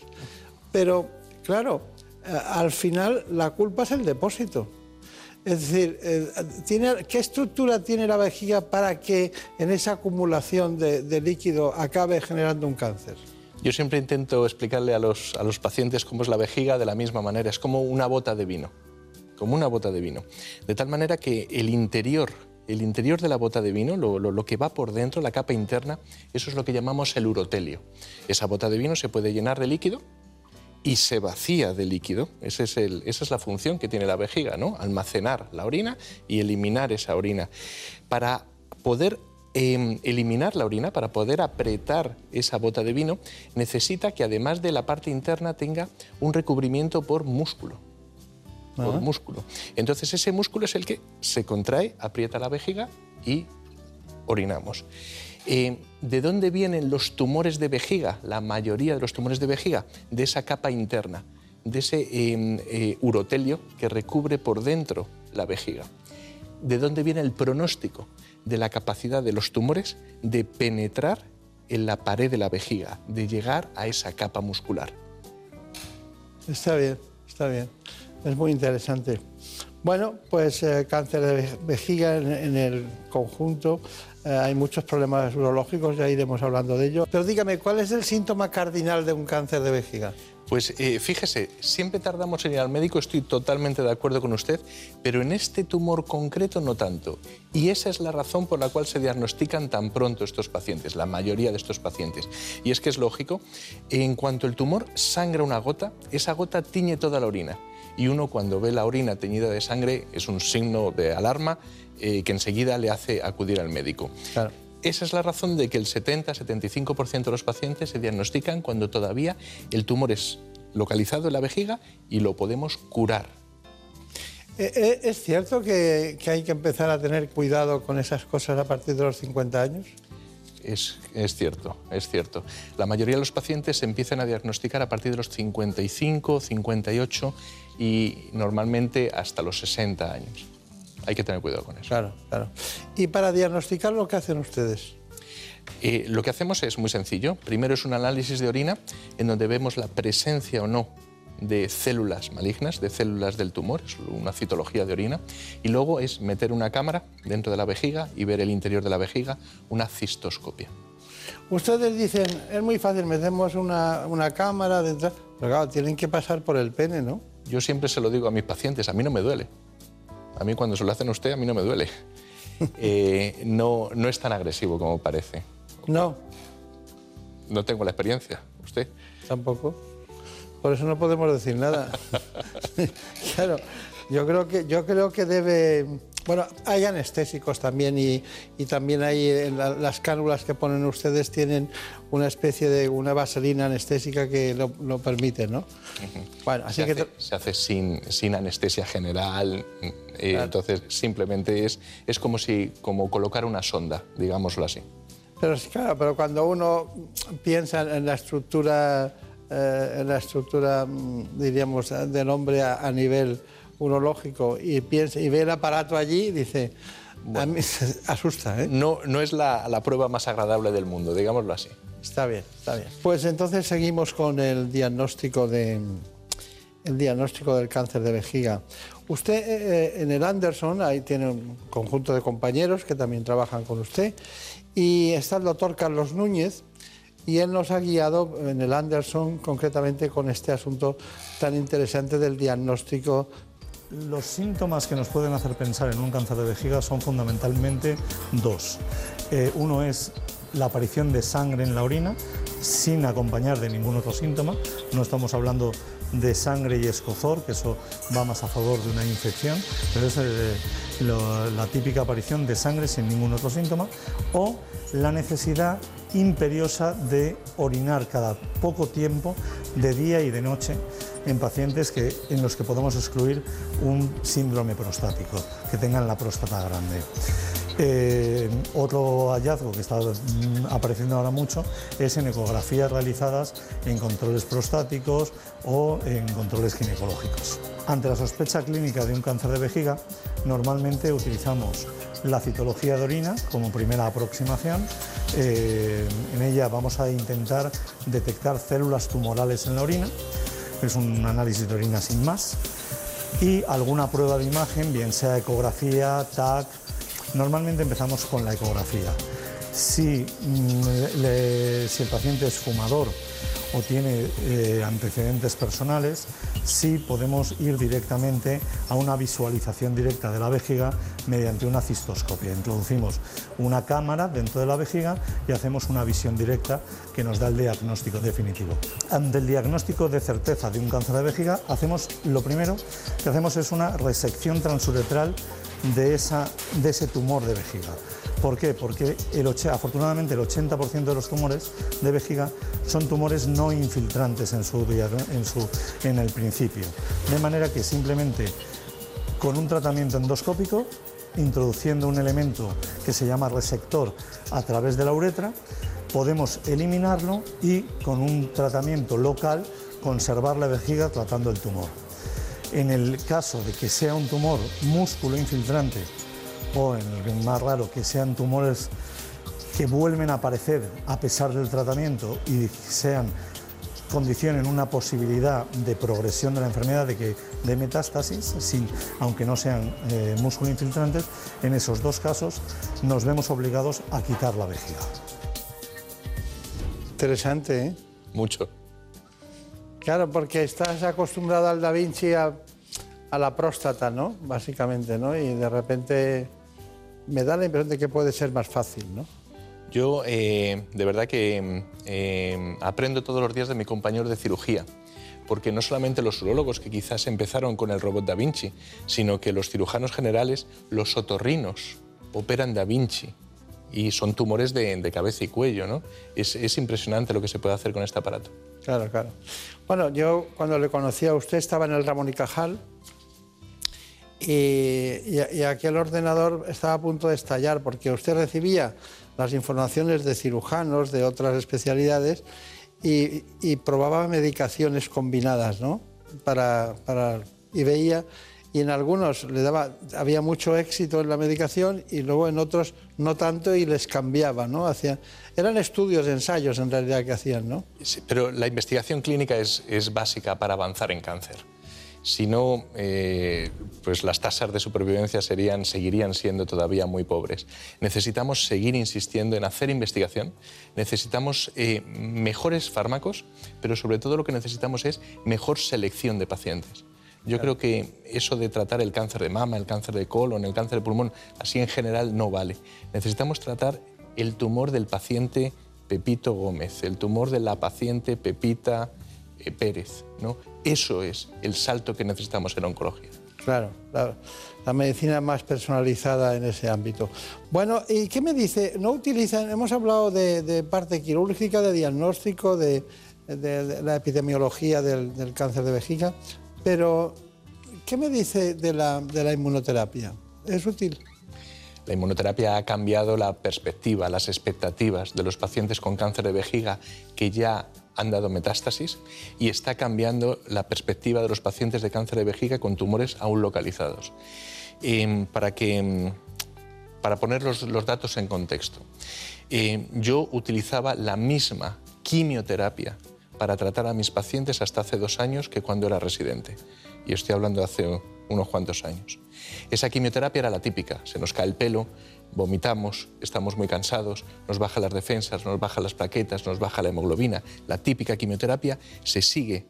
Pero, claro, eh, al final la culpa es el depósito. Es decir, eh, ¿tiene, ¿qué estructura tiene la vejiga para que en esa acumulación de líquido acabe generando un cáncer? Yo siempre intento explicarle a los, a los pacientes cómo es la vejiga de la misma manera. Es como una bota de vino, como una bota de vino. De tal manera que el interior, el interior de la bota de vino, lo, lo- que va por dentro, la capa interna, eso es lo que llamamos el urotelio. Esa bota de vino se puede llenar de líquido y se vacía de líquido. Ese es el- esa es la función que tiene la vejiga, ¿no? Almacenar la orina y eliminar esa orina. Para poder eh, eliminar la orina, para poder apretar esa bota de vino, necesita que además de la parte interna tenga un recubrimiento por músculo. Por músculo. Entonces ese músculo es el que se contrae, aprieta la vejiga y orinamos. Eh, ¿De dónde vienen los tumores de vejiga? La mayoría de los tumores de vejiga, de esa capa interna, de ese eh, eh, urotelio que recubre por dentro la vejiga. ¿De dónde viene el pronóstico? De la capacidad de los tumores de penetrar en la pared de la vejiga, de llegar a esa capa muscular. Está bien, está bien. Es muy interesante. Bueno, pues eh, cáncer de ve- vejiga en, en el conjunto. eh, hay muchos problemas urológicos, ya iremos hablando de ello. Pero dígame, ¿cuál es el síntoma cardinal de un cáncer de vejiga? Pues eh, fíjese, siempre tardamos en ir al médico, estoy totalmente de acuerdo con usted, pero en este tumor concreto no tanto. Y esa es la razón por la cual se diagnostican tan pronto estos pacientes, la mayoría de estos pacientes. Y es que es lógico, en cuanto el tumor sangra una gota, esa gota tiñe toda la orina. Y uno cuando ve la orina teñida de sangre es un signo de alarma eh, que enseguida le hace acudir al médico. Esa es la razón de que el 70-75% de los pacientes se diagnostican cuando todavía el tumor es localizado en la vejiga y lo podemos curar. Eh, eh, ¿Es cierto que, que hay que empezar a tener cuidado con esas cosas a partir de los 50 años? Es, es cierto, es cierto. La mayoría de los pacientes se empiezan a diagnosticar a partir de los 55, 58 y normalmente hasta los 60 años. Hay que tener cuidado con eso. Claro, claro. Y para diagnosticar lo que hacen ustedes. Eh, lo que hacemos es muy sencillo. Primero es un análisis de orina en donde vemos la presencia o no de células malignas, de células del tumor, es una citología de orina. Y luego es meter una cámara dentro de la vejiga y ver el interior de la vejiga, una cistoscopia. Ustedes dicen, es muy fácil, metemos una, una cámara dentro, pero claro, tienen que pasar por el pene, ¿no? Yo siempre se lo digo a mis pacientes, a mí no me duele. A mí cuando se lo hacen a usted, a mí no me duele. Eh, no, no es tan agresivo como parece. No. No tengo la experiencia. ¿Usted? Tampoco. Por eso no podemos decir nada. claro, yo creo que, yo creo que debe... Bueno, hay anestésicos también y, y también hay la- las cánulas que ponen ustedes tienen una especie de una vaselina anestésica que lo, lo permite, ¿no? Bueno, así se, que... hace, se hace sin, sin anestesia general, eh, Claro. entonces simplemente es, es como, si, como colocar una sonda, digámoslo así. Pero claro, pero cuando uno piensa en la estructura, eh, en la estructura, mm, diríamos, del hombre a, a nivel urológico y piensa y ve el aparato allí, dice, a mí se asusta, ¿eh? No, no es la, la prueba más agradable del mundo, digámoslo así. Está bien, está bien. Pues entonces seguimos con el diagnóstico de el diagnóstico del cáncer de vejiga. Usted eh, eh, en el Anderson, ahí tiene un conjunto de compañeros que también trabajan con usted, y está el doctor Carlos Núñez, y él nos ha guiado en el Anderson concretamente con este asunto tan interesante del diagnóstico los síntomas que nos pueden hacer pensar en un cáncer de vejiga son fundamentalmente dos. Eh, uno es la aparición de sangre en la orina sin acompañar de ningún otro síntoma. No estamos hablando de sangre y escozor, que eso va más a favor de una infección, pero es eh, la típica aparición de sangre sin ningún otro síntoma. O la necesidad imperiosa de orinar cada poco tiempo, de día y de noche, en pacientes que, en los que podemos excluir un síndrome prostático, que tengan la próstata grande. Eh, otro hallazgo que está mm, apareciendo ahora mucho es en ecografías realizadas en controles prostáticos o en controles ginecológicos. Ante la sospecha clínica de un cáncer de vejiga, normalmente utilizamos la citología de orina como primera aproximación. Eh, en ella vamos a intentar detectar células tumorales en la orina. Es un análisis de orina sin más. Y alguna prueba de imagen, bien sea ecografía, TAC. Normalmente empezamos con la ecografía. Si, mm, si el paciente es fumador o tiene eh, antecedentes personales, sí podemos ir directamente a una visualización directa de la vejiga mediante una cistoscopia. Introducimos una cámara dentro de la vejiga y hacemos una visión directa que nos da el diagnóstico definitivo. Ante el diagnóstico de certeza de un cáncer de vejiga, hacemos lo primero que hacemos es una resección transuretral de, ese tumor de vejiga. ¿Por qué? Porque el, afortunadamente el 80% de los tumores de vejiga son tumores no infiltrantes en, su, en, el principio. De manera que simplemente con un tratamiento endoscópico, introduciendo un elemento que se llama resector a través de la uretra, podemos eliminarlo y con un tratamiento local conservar la vejiga tratando el tumor. En el caso de que sea un tumor músculo infiltrante o en el más raro que sean tumores que vuelven a aparecer a pesar del tratamiento y sean condicionen una posibilidad de progresión de la enfermedad, de, que, de metástasis, sin, aunque no sean eh, músculo infiltrantes, en esos dos casos nos vemos obligados a quitar la vejiga. Interesante, ¿eh? Mucho. Claro, porque estás acostumbrado al Da Vinci a, a la próstata, ¿no? Básicamente, ¿no? Y de repente me da la impresión de que puede ser más fácil, ¿no? Yo eh, de verdad que eh, aprendo todos los días de mi compañero de cirugía, porque no solamente los urólogos que quizás empezaron con el robot Da Vinci, sino que los cirujanos generales, los otorrinos, operan Da Vinci y son tumores de, cabeza y cuello, ¿no? Es, es, impresionante lo que se puede hacer con este aparato. Claro, claro. Bueno, yo cuando le conocí a usted estaba en el Ramón y Cajal y, y, aquel ordenador estaba a punto de estallar porque usted recibía las informaciones de cirujanos de otras especialidades y, probaba medicaciones combinadas, ¿no? Para, para, y veía, y en algunos le daba, había mucho éxito en la medicación y luego en otros no tanto y les cambiaba, ¿no? Hacían, eran estudios, ensayos en realidad que hacían, ¿no? Pero la investigación clínica es, es básica para avanzar en cáncer. Si no, eh, pues las tasas de supervivencia serían, seguirían siendo todavía muy pobres. Necesitamos seguir insistiendo en hacer investigación, necesitamos eh, mejores fármacos, pero sobre todo lo que necesitamos es mejor selección de pacientes. Yo creo que eso de tratar el cáncer de mama, el cáncer de colon, el cáncer de pulmón, así en general no vale. Necesitamos tratar el tumor del paciente Pepito Gómez, el tumor de la paciente Pepita eh, Pérez. ¿no? Eso es el salto que necesitamos en oncología. Claro, claro. La medicina más personalizada en ese ámbito. Bueno, ¿y qué me dice? No utilizan, hemos hablado de, parte quirúrgica, de diagnóstico, de, la epidemiología del, cáncer de vejiga, pero ¿qué me dice de la, de la inmunoterapia? ¿Es útil? La inmunoterapia ha cambiado la perspectiva, las expectativas de los pacientes con cáncer de vejiga que ya han dado metástasis y está cambiando la perspectiva de los pacientes de cáncer de vejiga con tumores aún localizados. para, que, para poner los, datos en contexto, eh, yo utilizaba la misma quimioterapia para tratar a mis pacientes hasta hace dos años que cuando era residente. Y estoy hablando de hace unos cuantos años. Esa quimioterapia era la típica, se nos cae el pelo, vomitamos, estamos muy cansados, nos baja las defensas, nos baja las plaquetas, nos baja la hemoglobina. La típica quimioterapia se sigue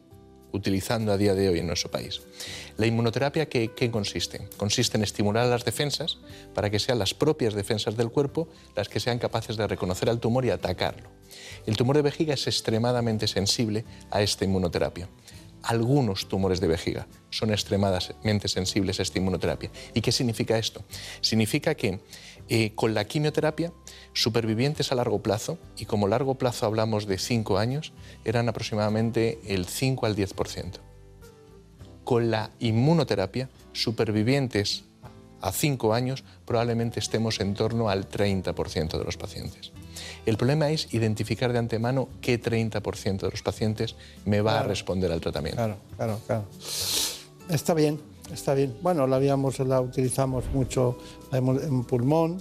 utilizando a día de hoy en nuestro país. La inmunoterapia, ¿qué, qué consiste? Consiste en estimular las defensas para que sean las propias defensas del cuerpo las que sean capaces de reconocer al tumor y atacarlo. El tumor de vejiga es extremadamente sensible a esta inmunoterapia. Algunos tumores de vejiga son extremadamente sensibles a esta inmunoterapia. ¿Y qué significa esto? Significa que eh, con la quimioterapia, supervivientes a largo plazo, y como largo plazo hablamos de 5 años, eran aproximadamente el 5 al 10%. Con la inmunoterapia, supervivientes a 5 años, probablemente estemos en torno al 30% de los pacientes. El problema es identificar de antemano qué 30% de los pacientes me va a responder al tratamiento. Claro, claro, claro. Está bien, está bien. Bueno, la, habíamos, la utilizamos mucho en pulmón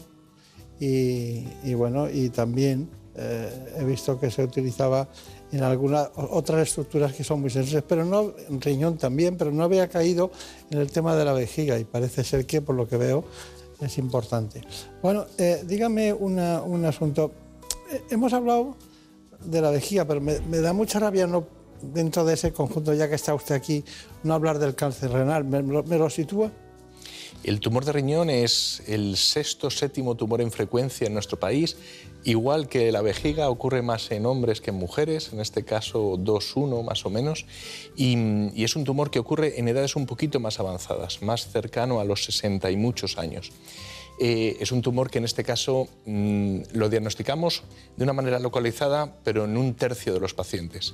y, bueno, y también eh, he visto que se utilizaba en algunas otras estructuras que son muy sensibles, pero no en riñón también, pero no había caído en el tema de la vejiga y parece ser que, por lo que veo, es importante. Bueno, eh, dígame un asunto. Eh, hemos hablado de la vejiga, pero me, me da mucha rabia no dentro de ese conjunto, ya que está usted aquí, no hablar del cáncer renal. ¿Me, me lo sitúa? El tumor de riñón es el sexto, séptimo tumor en frecuencia en nuestro país. Igual que la vejiga, ocurre más en hombres que en mujeres, en este caso 2-1 más o menos. Y, y es un tumor que ocurre en edades un poquito más avanzadas, más cercano a los 60 y muchos años. Eh, es un tumor que en este caso mm, lo diagnosticamos de una manera localizada, pero en un tercio de los pacientes.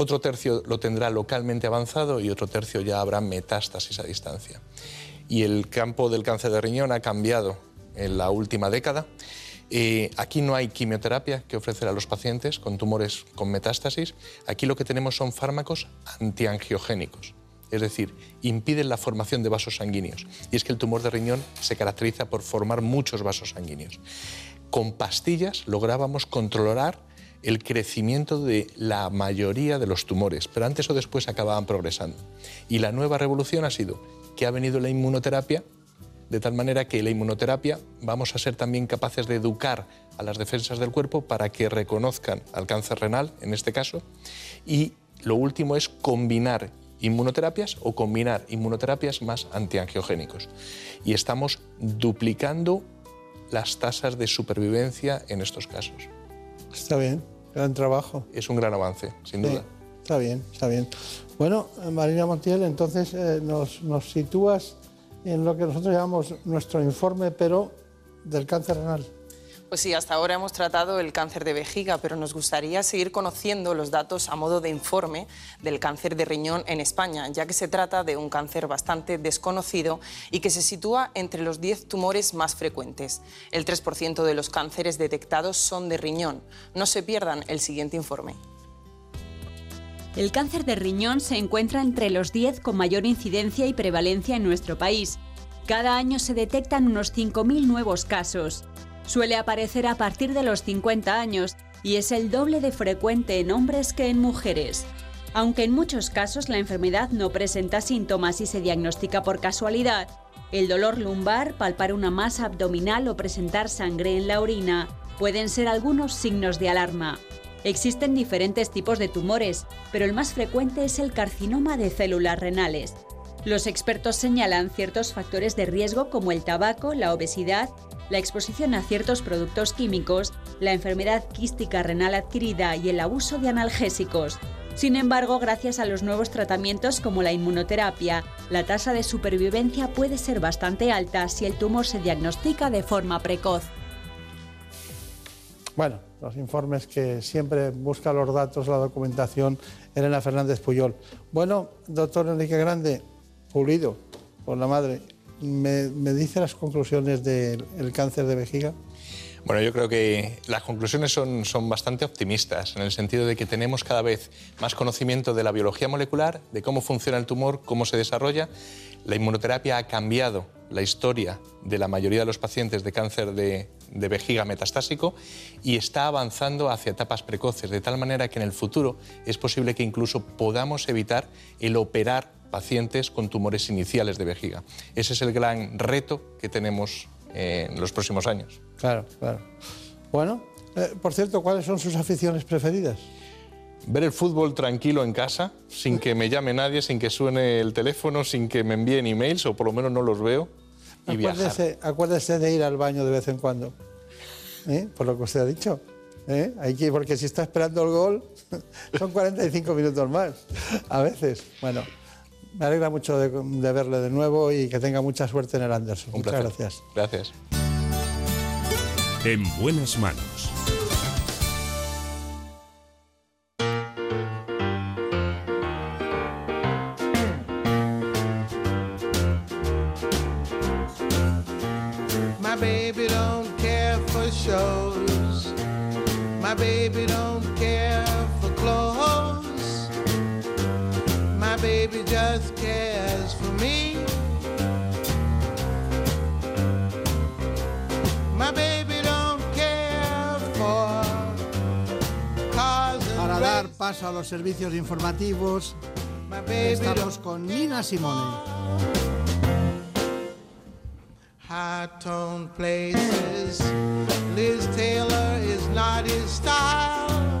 Otro tercio lo tendrá localmente avanzado y otro tercio ya habrá metástasis a distancia. Y el campo del cáncer de riñón ha cambiado en la última década. Eh, aquí no hay quimioterapia que ofrecer a los pacientes con tumores con metástasis. Aquí lo que tenemos son fármacos antiangiogénicos, es decir, impiden la formación de vasos sanguíneos. Y es que el tumor de riñón se caracteriza por formar muchos vasos sanguíneos. Con pastillas lográbamos controlar el crecimiento de la mayoría de los tumores, pero antes o después acababan progresando. Y la nueva revolución ha sido que ha venido la inmunoterapia, de tal manera que la inmunoterapia vamos a ser también capaces de educar a las defensas del cuerpo para que reconozcan al cáncer renal, en este caso, y lo último es combinar inmunoterapias o combinar inmunoterapias más antiangiogénicos. Y estamos duplicando las tasas de supervivencia en estos casos. Está bien, gran trabajo. Es un gran avance, sin Sí, duda. está bien, está bien. Bueno, eh, Marina Montiel, entonces eh, nos, nos sitúas en lo que nosotros llamamos nuestro informe, pero del cáncer renal. Pues sí, hasta ahora hemos tratado el cáncer de vejiga, pero nos gustaría seguir conociendo los datos a modo de informe del cáncer de riñón en España, ya que se trata de un cáncer bastante desconocido y que se sitúa entre los 10 tumores más frecuentes. El 3% de los cánceres detectados son de riñón. No se pierdan el siguiente informe. El cáncer de riñón se encuentra entre los 10 con mayor incidencia y prevalencia en nuestro país. Cada año se detectan unos 5.000 nuevos casos. Suele aparecer a partir de los 50 años y es el doble de frecuente en hombres que en mujeres. Aunque en muchos casos la enfermedad no presenta síntomas y se diagnostica por casualidad, el dolor lumbar, palpar una masa abdominal o presentar sangre en la orina pueden ser algunos signos de alarma. Existen diferentes tipos de tumores, pero el más frecuente es el carcinoma de células renales. Los expertos señalan ciertos factores de riesgo como el tabaco, la obesidad, la exposición a ciertos productos químicos, la enfermedad quística renal adquirida y el abuso de analgésicos. Sin embargo, gracias a los nuevos tratamientos como la inmunoterapia, la tasa de supervivencia puede ser bastante alta si el tumor se diagnostica de forma precoz. Bueno, los informes que siempre busca los datos, la documentación, Elena Fernández Puyol. Bueno, doctor Enrique Grande, pulido por la madre, ¿me, dice las conclusiones del el cáncer de vejiga? Bueno, yo creo que las conclusiones son, son bastante optimistas, en el sentido de que tenemos cada vez más conocimiento de la biología molecular, de cómo funciona el tumor, cómo se desarrolla. La inmunoterapia ha cambiado la historia de la mayoría de los pacientes de cáncer de, de vejiga metastásico y está avanzando hacia etapas precoces, de tal manera que en el futuro es posible que incluso podamos evitar el operar pacientes con tumores iniciales de vejiga. Ese es el gran reto que tenemos en los próximos años. Claro, claro. Bueno, eh, por cierto, ¿cuáles son sus aficiones preferidas? Ver el fútbol tranquilo en casa, sin que me llame nadie, sin que suene el teléfono, sin que me envíen emails, o por lo menos no los veo, y viajar. Acuérdese, acuérdese de ir al baño de vez en cuando, ¿eh? por lo que usted ha dicho. ¿eh? Hay que, porque si está esperando el gol, son 45 minutos más, a veces. Bueno, me alegra mucho de, de verle de nuevo y que tenga mucha suerte en el Anderson. Un Muchas placer. gracias. Gracias. En buenas manos. Paso a los servicios informativos, estamos con Nina Simone. high tone places. Liz Taylor is not his style,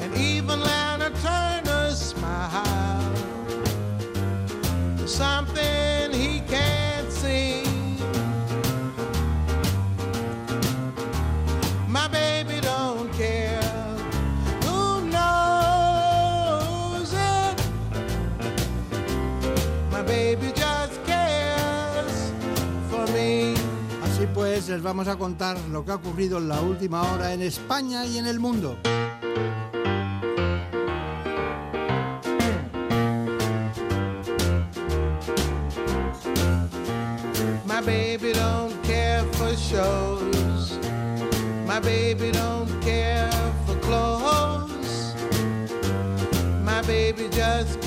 and even Lana Turner's smile. Something Les vamos a contar lo que ha ocurrido en la última hora en España y en el mundo. My baby don't care for shows. My baby don't care for clothes. My baby just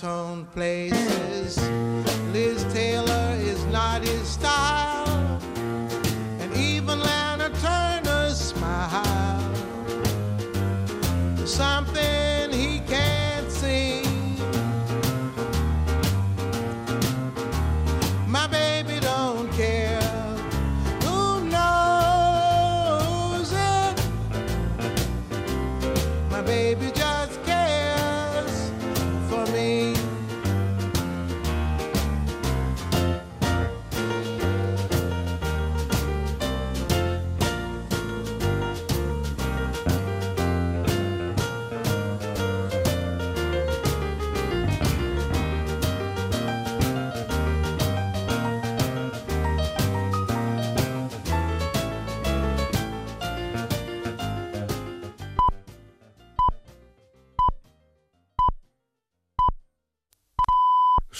high tone places. Liz Taylor is not his style, and even Lana Turner's smile. Something he can't see. My baby don't care. Who knows it? My baby just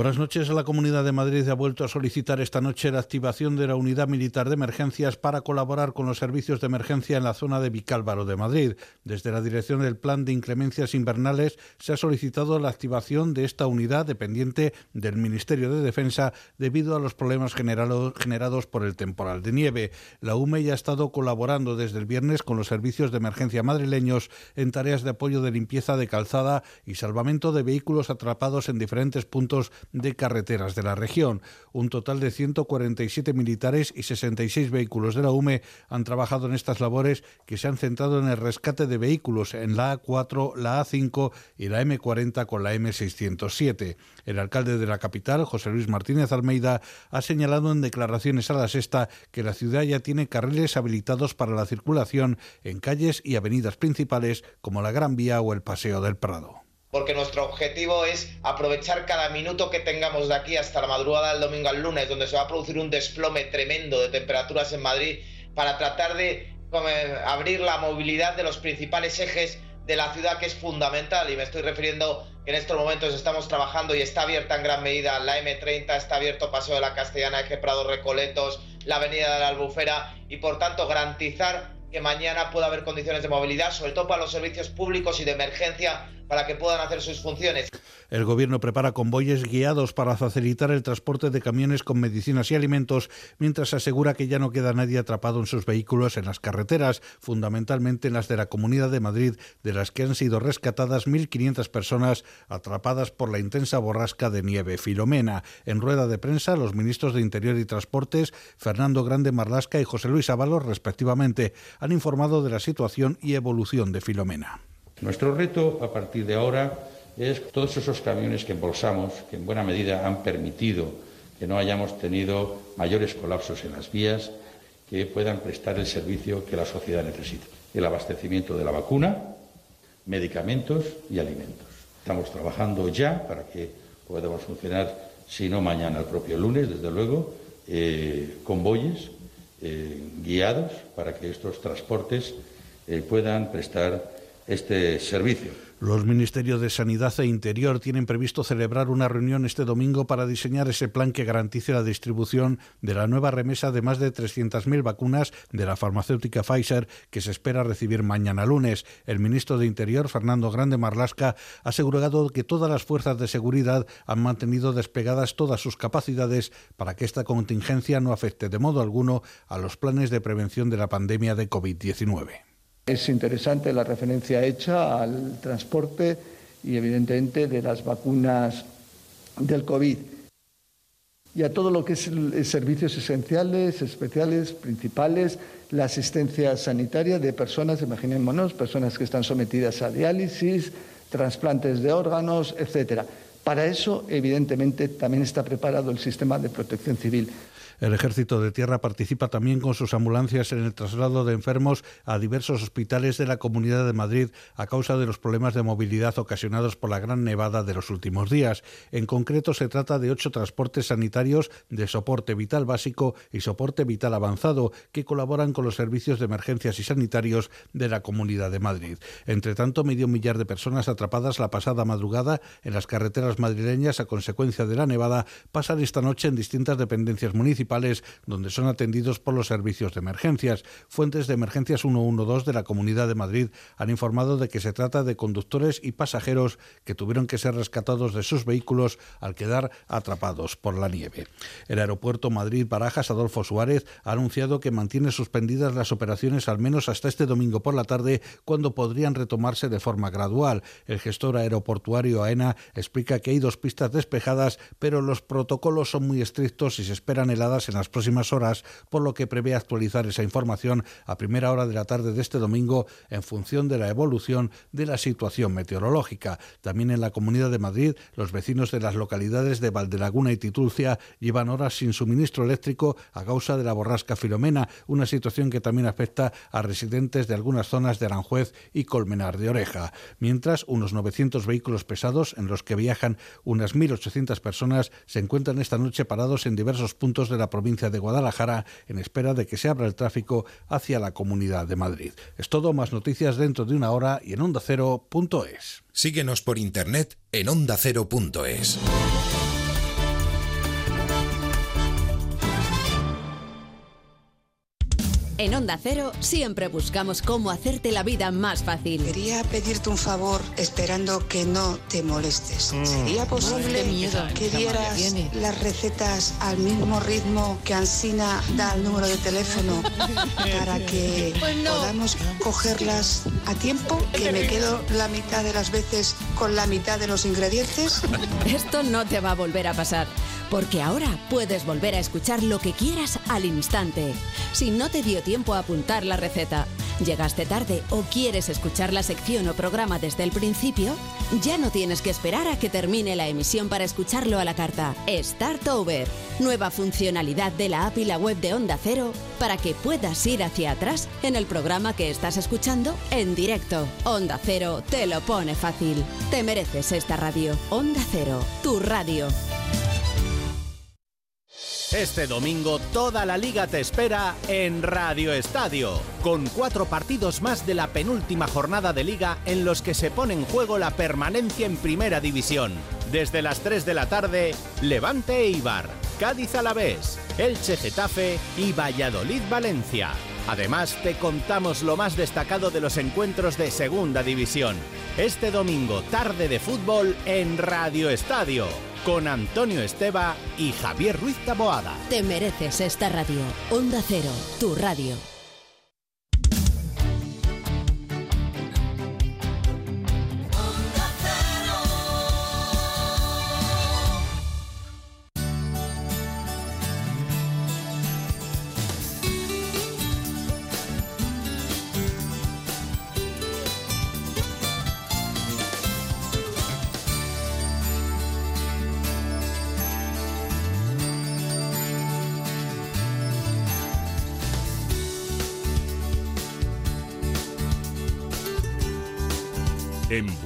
Buenas noches. La Comunidad de Madrid ha vuelto a solicitar esta noche la activación de la Unidad Militar de Emergencias para colaborar con los servicios de emergencia en la zona de Vicálvaro de Madrid. Desde la Dirección del Plan de Inclemencias Invernales se ha solicitado la activación de esta unidad dependiente del Ministerio de Defensa debido a los problemas generados por el temporal de nieve. La UME ya ha estado colaborando desde el viernes con los servicios de emergencia madrileños en tareas de apoyo de limpieza de calzada y salvamento de vehículos atrapados en diferentes puntos de carreteras de la región. Un total de 147 militares y 66 vehículos de la UME han trabajado en estas labores que se han centrado en el rescate de vehículos en la A4, la A5 y la M40 con la M607. El alcalde de la capital, José Luis Martínez Almeida, ha señalado en declaraciones a la sexta que la ciudad ya tiene carriles habilitados para la circulación en calles y avenidas principales como la Gran Vía o el Paseo del Prado. Porque nuestro objetivo es aprovechar cada minuto que tengamos de aquí hasta la madrugada del domingo al lunes, donde se va a producir un desplome tremendo de temperaturas en Madrid, para tratar de abrir la movilidad de los principales ejes de la ciudad que es fundamental. Y me estoy refiriendo que en estos momentos estamos trabajando y está abierta en gran medida la M30, está abierto Paseo de la Castellana, Eje Prado Recoletos, la Avenida de la Albufera y por tanto garantizar que mañana pueda haber condiciones de movilidad, sobre todo para los servicios públicos y de emergencia para que puedan hacer sus funciones. El Gobierno prepara convoyes guiados para facilitar el transporte de camiones con medicinas y alimentos, mientras asegura que ya no queda nadie atrapado en sus vehículos en las carreteras, fundamentalmente en las de la Comunidad de Madrid, de las que han sido rescatadas 1.500 personas atrapadas por la intensa borrasca de nieve Filomena. En rueda de prensa, los ministros de Interior y Transportes, Fernando Grande Marlasca y José Luis Ábalos, respectivamente, han informado de la situación y evolución de Filomena. Nuestro reto a partir de ahora es todos esos camiones que embolsamos, que en buena medida han permitido que no hayamos tenido mayores colapsos en las vías, que puedan prestar el servicio que la sociedad necesita. El abastecimiento de la vacuna, medicamentos y alimentos. Estamos trabajando ya para que podamos funcionar, si no mañana, el propio lunes, desde luego, eh, convoyes eh, guiados para que estos transportes eh, puedan prestar este servicio. Los Ministerios de Sanidad e Interior tienen previsto celebrar una reunión este domingo para diseñar ese plan que garantice la distribución de la nueva remesa de más de 300.000 vacunas de la farmacéutica Pfizer que se espera recibir mañana lunes. El ministro de Interior, Fernando Grande Marlasca, ha asegurado que todas las fuerzas de seguridad han mantenido despegadas todas sus capacidades para que esta contingencia no afecte de modo alguno a los planes de prevención de la pandemia de COVID-19. Es interesante la referencia hecha al transporte y evidentemente de las vacunas del COVID y a todo lo que es servicios esenciales, especiales, principales, la asistencia sanitaria de personas, imaginémonos, personas que están sometidas a diálisis, trasplantes de órganos, etcétera. Para eso, evidentemente, también está preparado el sistema de protección civil. El Ejército de Tierra participa también con sus ambulancias en el traslado de enfermos a diversos hospitales de la Comunidad de Madrid a causa de los problemas de movilidad ocasionados por la gran nevada de los últimos días. En concreto, se trata de ocho transportes sanitarios de soporte vital básico y soporte vital avanzado que colaboran con los servicios de emergencias y sanitarios de la Comunidad de Madrid. Entre tanto, medio millar de personas atrapadas la pasada madrugada en las carreteras madrileñas a consecuencia de la nevada pasan esta noche en distintas dependencias municipales donde son atendidos por los servicios de emergencias. Fuentes de emergencias 112 de la Comunidad de Madrid han informado de que se trata de conductores y pasajeros que tuvieron que ser rescatados de sus vehículos al quedar atrapados por la nieve. El aeropuerto Madrid-Barajas Adolfo Suárez ha anunciado que mantiene suspendidas las operaciones al menos hasta este domingo por la tarde, cuando podrían retomarse de forma gradual. El gestor aeroportuario AENA explica que hay dos pistas despejadas, pero los protocolos son muy estrictos y se esperan heladas en las próximas horas, por lo que prevé actualizar esa información a primera hora de la tarde de este domingo en función de la evolución de la situación meteorológica. También en la Comunidad de Madrid, los vecinos de las localidades de Valdelaguna y Titulcia llevan horas sin suministro eléctrico a causa de la borrasca Filomena, una situación que también afecta a residentes de algunas zonas de Aranjuez y Colmenar de Oreja. Mientras, unos 900 vehículos pesados, en los que viajan unas 1.800 personas, se encuentran esta noche parados en diversos puntos de la provincia de Guadalajara en espera de que se abra el tráfico hacia la Comunidad de Madrid. Es todo, más noticias dentro de una hora y en ondacero.es. Síguenos por internet en ondacero.es. En Onda Cero siempre buscamos cómo hacerte la vida más fácil. Quería pedirte un favor esperando que no te molestes. ¿Sería posible miedo. que dieras las recetas al mismo ritmo que Ansina da el número de teléfono para que Pues no. podamos cogerlas a tiempo? Que me quedo la mitad de las veces con la mitad de los ingredientes. Esto no te va a volver a pasar, porque ahora puedes volver a escuchar lo que quieras al instante. Si no te dio tiempo a apuntar la receta, llegaste tarde o quieres escuchar la sección o programa desde el principio, ya no tienes que esperar a que termine la emisión para escucharlo a la carta. Start Over, nueva funcionalidad de la app y la web de Onda Cero para que puedas ir hacia atrás en el programa que estás escuchando en directo. Onda Cero te lo pone fácil. Te mereces esta radio. Onda Cero, tu radio. Este domingo toda la liga te espera en Radio Estadio, con cuatro partidos más de la penúltima jornada de liga en los que se pone en juego la permanencia en Primera División. Desde las 3 de la tarde, Levante Eibar, Cádiz Alavés, Elche Getafe y Valladolid Valencia. Además, te contamos lo más destacado de los encuentros de Segunda División. Este domingo, tarde de fútbol en Radio Estadio, con Antonio Esteba y Javier Ruiz Taboada. Te mereces esta radio. Onda Cero, tu radio.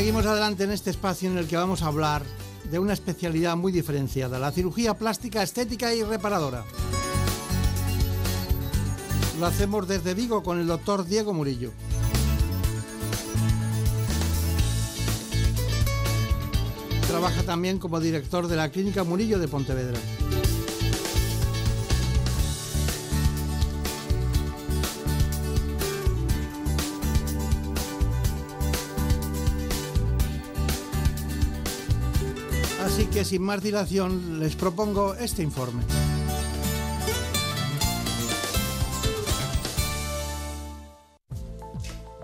Seguimos adelante en este espacio en el que vamos a hablar de una especialidad muy diferenciada, la cirugía plástica estética y reparadora. Lo hacemos desde Vigo con el doctor Diego Murillo. Trabaja también como director de la Clínica Murillo de Pontevedra. Que sin más dilación les propongo este informe.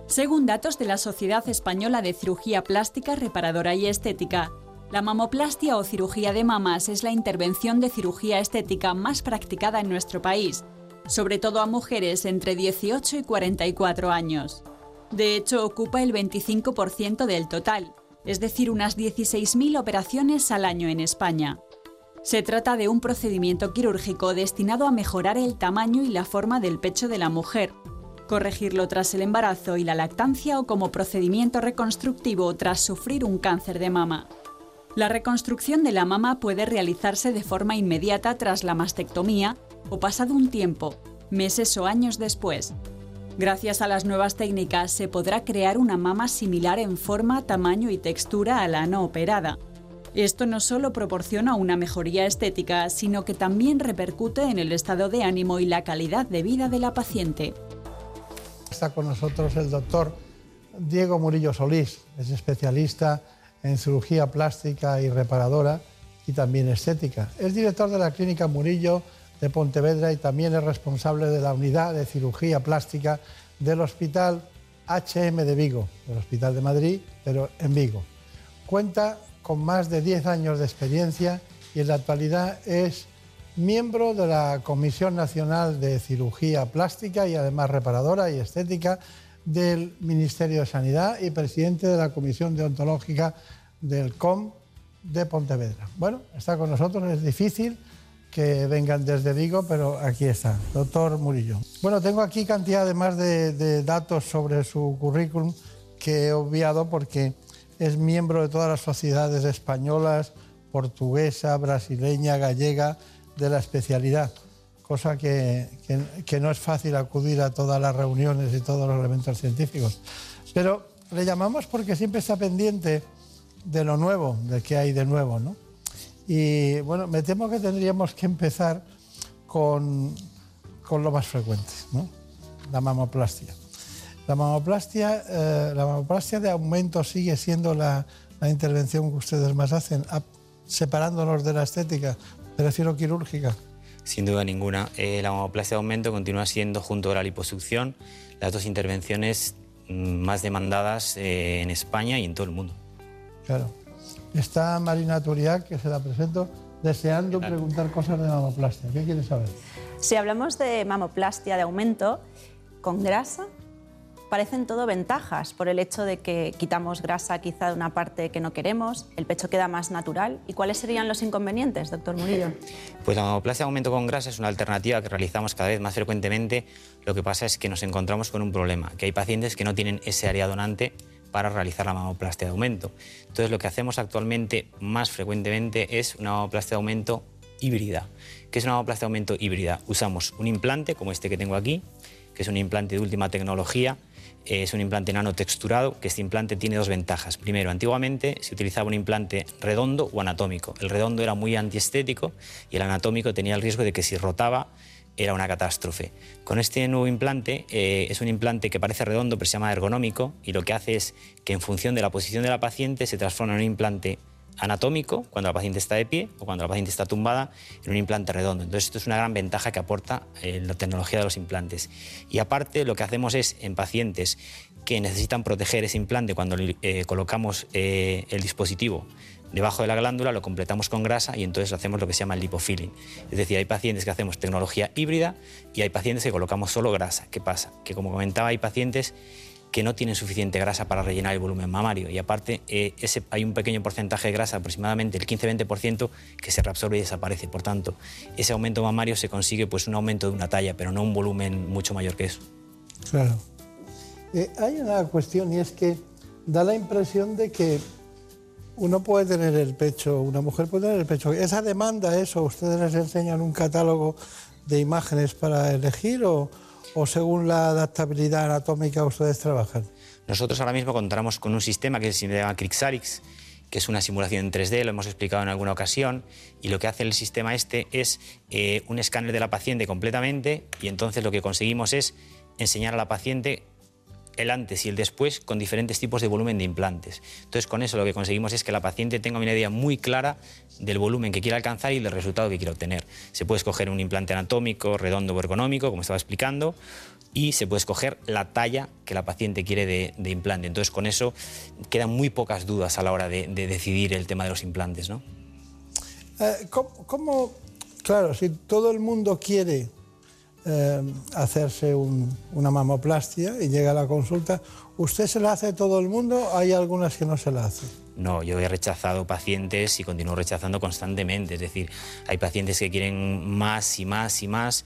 Según datos de la Sociedad Española de Cirugía Plástica, Reparadora y Estética, la mamoplastia o cirugía de mamas es la intervención de cirugía estética más practicada en nuestro país, sobre todo a mujeres entre 18 y 44 años. De hecho, ocupa el 25% del total, es decir, unas 16.000 operaciones al año en España. Se trata de un procedimiento quirúrgico destinado a mejorar el tamaño y la forma del pecho de la mujer, corregirlo tras el embarazo y la lactancia o como procedimiento reconstructivo tras sufrir un cáncer de mama. La reconstrucción de la mama puede realizarse de forma inmediata tras la mastectomía o pasado un tiempo, meses o años después. Gracias a las nuevas técnicas se podrá crear una mama similar en forma, tamaño y textura a la no operada. Esto no solo proporciona una mejoría estética, sino que también repercute en el estado de ánimo y la calidad de vida de la paciente. Está con nosotros el doctor Diego Murillo Solís, es especialista en cirugía plástica y reparadora y también estética. Es director de la Clínica Murillo de Pontevedra y también es responsable de la unidad de cirugía plástica del Hospital HM de Vigo, del Hospital de Madrid, pero en Vigo. Cuenta con más de 10 años de experiencia y en la actualidad es miembro de la Comisión Nacional de Cirugía Plástica y además reparadora y estética del Ministerio de Sanidad y presidente de la Comisión Deontológica del COM de Pontevedra. Bueno, está con nosotros, es difícil que vengan desde Vigo, pero aquí está, doctor Murillo. Bueno, tengo aquí cantidad además de, de datos sobre su currículum que he obviado porque es miembro de todas las sociedades españolas, portuguesa, brasileña, gallega, de la especialidad, cosa que, que, que, no es fácil acudir a todas las reuniones y todos los elementos científicos. Pero le llamamos porque siempre está pendiente de lo nuevo, de qué hay de nuevo, ¿no? Y bueno, me temo que tendríamos que empezar con, con lo más frecuente, ¿no? La mamoplastia. La mamoplastia, eh, la mamoplastia de aumento sigue siendo la, la intervención que ustedes más hacen, separándonos de la estética, prefiero quirúrgica. Sin duda ninguna. Eh, la mamoplastia de aumento continúa siendo, junto a la liposucción, las dos intervenciones mm, más demandadas eh, en España y en todo el mundo. Claro. Está Marina Turiac, que se la presento, deseando preguntar cosas de mamoplastia. ¿Qué quiere saber? Si hablamos de mamoplastia de aumento con grasa, parecen todo ventajas por el hecho de que quitamos grasa quizá de una parte que no queremos, el pecho queda más natural. ¿Y cuáles serían los inconvenientes, doctor Murillo? Pues la mamoplastia de aumento con grasa es una alternativa que realizamos cada vez más frecuentemente. Lo que pasa es que nos encontramos con un problema, que hay pacientes que no tienen ese área donante para realizar la mamoplastia de aumento. Entonces lo que hacemos actualmente más frecuentemente es una mamoplastia de aumento híbrida. ¿Qué es una mamoplastia de aumento híbrida? Usamos un implante como este que tengo aquí, que es un implante de última tecnología, es un implante nanotexturado, que este implante tiene dos ventajas. Primero, antiguamente se utilizaba un implante redondo o anatómico. El redondo era muy antiestético y el anatómico tenía el riesgo de que si rotaba era una catástrofe. Con este nuevo implante, eh, es un implante que parece redondo, pero se llama ergonómico, y lo que hace es que en función de la posición de la paciente se transforma en un implante anatómico cuando la paciente está de pie o cuando la paciente está tumbada en un implante redondo. Entonces esto es una gran ventaja que aporta eh, la tecnología de los implantes. Y aparte lo que hacemos es en pacientes que necesitan proteger ese implante cuando eh, colocamos eh, el dispositivo debajo de la glándula, lo completamos con grasa y entonces hacemos lo que se llama el lipofilling. Es decir, hay pacientes que hacemos tecnología híbrida y hay pacientes que colocamos solo grasa. ¿Qué pasa? Que como comentaba, hay pacientes que no tienen suficiente grasa para rellenar el volumen mamario. Y aparte, eh, hay un pequeño porcentaje de grasa, aproximadamente el 15-20%, que se reabsorbe y desaparece. Por tanto, ese aumento mamario se consigue pues, un aumento de una talla, pero no un volumen mucho mayor que eso. Claro. Eh, hay una cuestión y es que da la impresión de que uno puede tener el pecho, una mujer puede tener el pecho. ¿Esa demanda eso? ¿Ustedes les enseñan un catálogo de imágenes para elegir o, o según la adaptabilidad anatómica ustedes trabajan? Nosotros ahora mismo contamos con un sistema que se llama Crixarix, que es una simulación en 3D, lo hemos explicado en alguna ocasión, y lo que hace el sistema este es eh, un escáner de la paciente completamente, y entonces lo que conseguimos es enseñar a la paciente el antes y el después con diferentes tipos de volumen de implantes. Entonces, con eso lo que conseguimos es que la paciente tenga una idea muy clara del volumen que quiere alcanzar y del resultado que quiere obtener. Se puede escoger un implante anatómico, redondo o ergonómico, como estaba explicando, y se puede escoger la talla que la paciente quiere de, implante. Entonces, con eso quedan muy pocas dudas a la hora de, decidir el tema de los implantes. ¿no? Eh, ¿cómo, claro, si todo el mundo quiere eh, hacerse una mamoplastia y llega a la consulta, ¿usted se la hace todo el mundo? ¿Hay algunas que no se la hacen? No, yo he rechazado pacientes y continúo rechazando constantemente. Es decir, hay pacientes que quieren más y más y más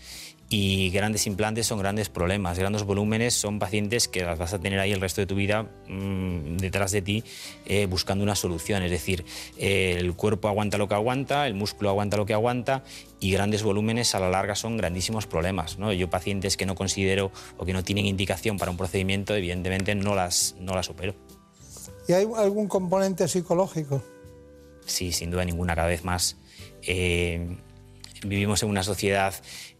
y grandes implantes son grandes problemas, grandes volúmenes son pacientes que las vas a tener ahí el resto de tu vida mmm, detrás de ti eh, buscando una solución. Es decir, eh, el cuerpo aguanta lo que aguanta, el músculo aguanta lo que aguanta y grandes volúmenes a la larga son grandísimos problemas. ¿no? Yo pacientes que no considero o que no tienen indicación para un procedimiento, evidentemente no las, no las opero. ¿Y hay algún componente psicológico? Sí, sin duda ninguna, cada vez más. Eh, vivimos en una sociedad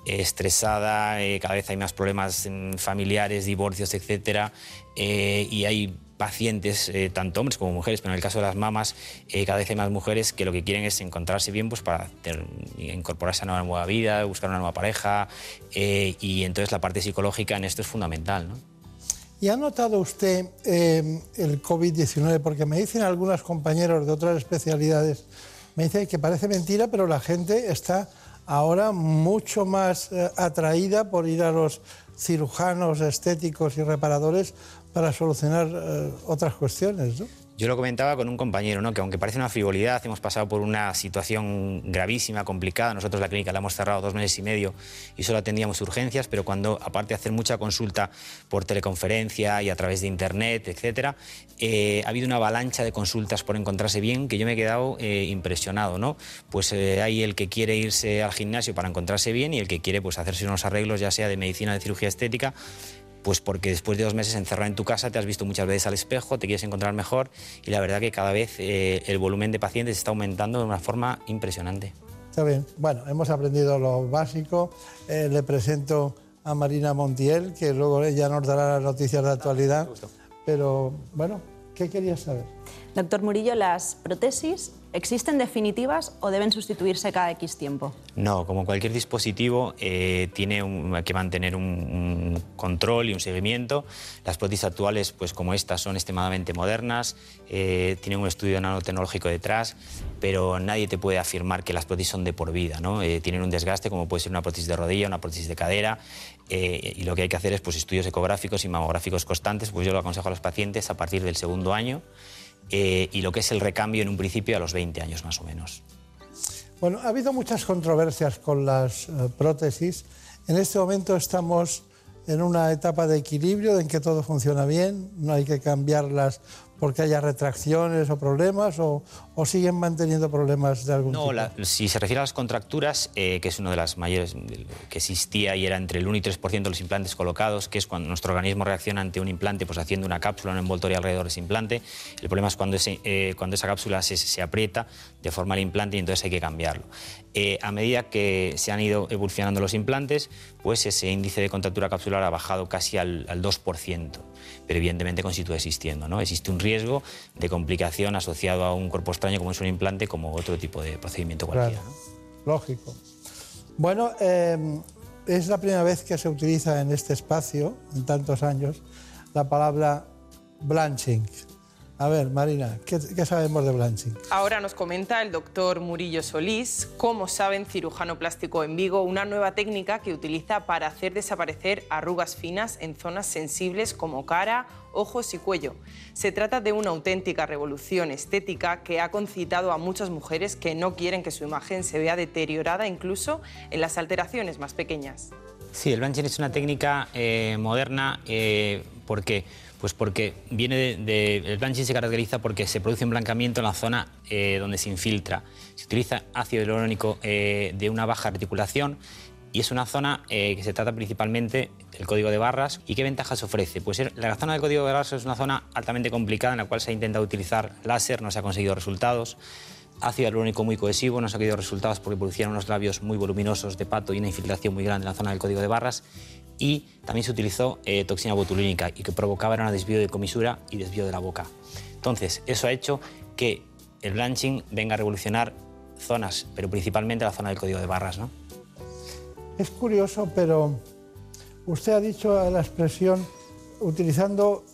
estresada, eh, cada vez hay más problemas familiares, divorcios, etc. Eh, y hay pacientes, eh, tanto hombres como mujeres, pero en el caso de las mamas, cada vez hay más mujeres que lo que quieren es encontrarse bien pues, para incorporarse a una nueva vida, buscar una nueva pareja, y entonces la parte psicológica en esto es fundamental. ¿no? ¿Y ha notado usted el COVID-19? Porque me dicen algunos compañeros de otras especialidades, me dicen que parece mentira, pero la gente está ahora mucho más eh, atraída por ir a los cirujanos estéticos y reparadores para solucionar eh, otras cuestiones. Yo lo comentaba con un compañero, ¿no? que aunque parece una frivolidad, hemos pasado por una situación gravísima, complicada. Nosotros la clínica la hemos cerrado dos meses y medio y solo atendíamos urgencias, pero cuando, aparte de hacer mucha consulta por teleconferencia y a través de internet, etcétera, eh, ha habido una avalancha de consultas por encontrarse bien que yo me he quedado eh, impresionado. ¿no? Pues eh, hay el que quiere irse al gimnasio para encontrarse bien y el que quiere pues, hacerse unos arreglos, ya sea de medicina, de cirugía estética pues porque después de dos meses encerrado en tu casa te has visto muchas veces al espejo, te quieres encontrar mejor y la verdad que cada vez eh, el volumen de pacientes está aumentando de una forma impresionante. Está bien. Bueno, hemos aprendido lo básico. Eh, le presento a Marina Montiel, que luego ella nos dará las noticias de actualidad. Pero bueno, ¿qué querías saber? Doctor Murillo, ¿las prótesis existen definitivas o deben sustituirse cada X tiempo? No, como cualquier dispositivo, eh, tiene que mantener un, un control y un seguimiento. Las prótesis actuales, pues como estas, son extremadamente modernas, eh, tienen un estudio nanotecnológico detrás, pero nadie te puede afirmar que las prótesis son de por vida. ¿no? Eh, tienen un desgaste, como puede ser una prótesis de rodilla, una prótesis de cadera, eh, y lo que hay que hacer es pues, estudios ecográficos y mamográficos constantes. Pues yo lo aconsejo a los pacientes a partir del segundo año. Eh, y lo que es el recambio en un principio a los 20 años más o menos. Bueno, ha habido muchas controversias con las eh, prótesis. En este momento estamos en una etapa de equilibrio en que todo funciona bien, no hay que cambiarlas porque haya retracciones o problemas o, o siguen manteniendo problemas de algún No, tipo. la- si se refiere a las contracturas, eh, que es uno de las mayores que existía y era entre el 1 y 3% de los implantes colocados, que es cuando nuestro organismo reacciona ante un implante pues haciendo una cápsula, un envoltorio alrededor de ese implante. El problema es cuando, ese, eh, cuando esa cápsula se, se aprieta, deforma el implante y entonces hay que cambiarlo. Eh, a medida que se han ido evolucionando los implantes, pues ese índice de contractura capsular ha bajado casi al, al 2%, pero evidentemente continúa existiendo. ¿no? Existe un riesgo de complicación asociado a un cuerpo extraño como es un implante, como otro tipo de procedimiento cualquiera. Claro, lógico. Bueno, eh, es la primera vez que se utiliza en este espacio, en tantos años, la palabra blanching. A ver, Marina, ¿qué, qué sabemos de blanching? Ahora nos comenta el doctor Murillo Solís, como saben, cirujano plástico en Vigo, una nueva técnica que utiliza para hacer desaparecer arrugas finas en zonas sensibles como cara, ojos y cuello. Se trata de una auténtica revolución estética que ha concitado a muchas mujeres que no quieren que su imagen se vea deteriorada incluso en las alteraciones más pequeñas. Sí, el blanching es una técnica eh, moderna. eh, ¿Por qué? Pues porque viene de, el blanching se caracteriza porque se produce un blancamiento en la zona eh, donde se infiltra. Se utiliza ácido hialurónico eh, de una baja articulación y es una zona eh, que se trata principalmente del código de barras. ¿Y qué ventajas ofrece? Pues la zona del código de barras es una zona altamente complicada en la cual se ha intentado utilizar láser, no se ha conseguido resultados. Ácido hialurónico muy cohesivo, no se ha conseguido resultados porque producían unos labios muy voluminosos de pato y una infiltración muy grande en la zona del código de barras. Y también se utilizó eh, toxina botulínica y que provocaba era un desvío de comisura y desvío de la boca. Entonces, eso ha hecho que el blanching venga a revolucionar zonas, pero principalmente la zona del código de barras. ¿no? Es curioso, pero usted ha dicho la expresión utilizando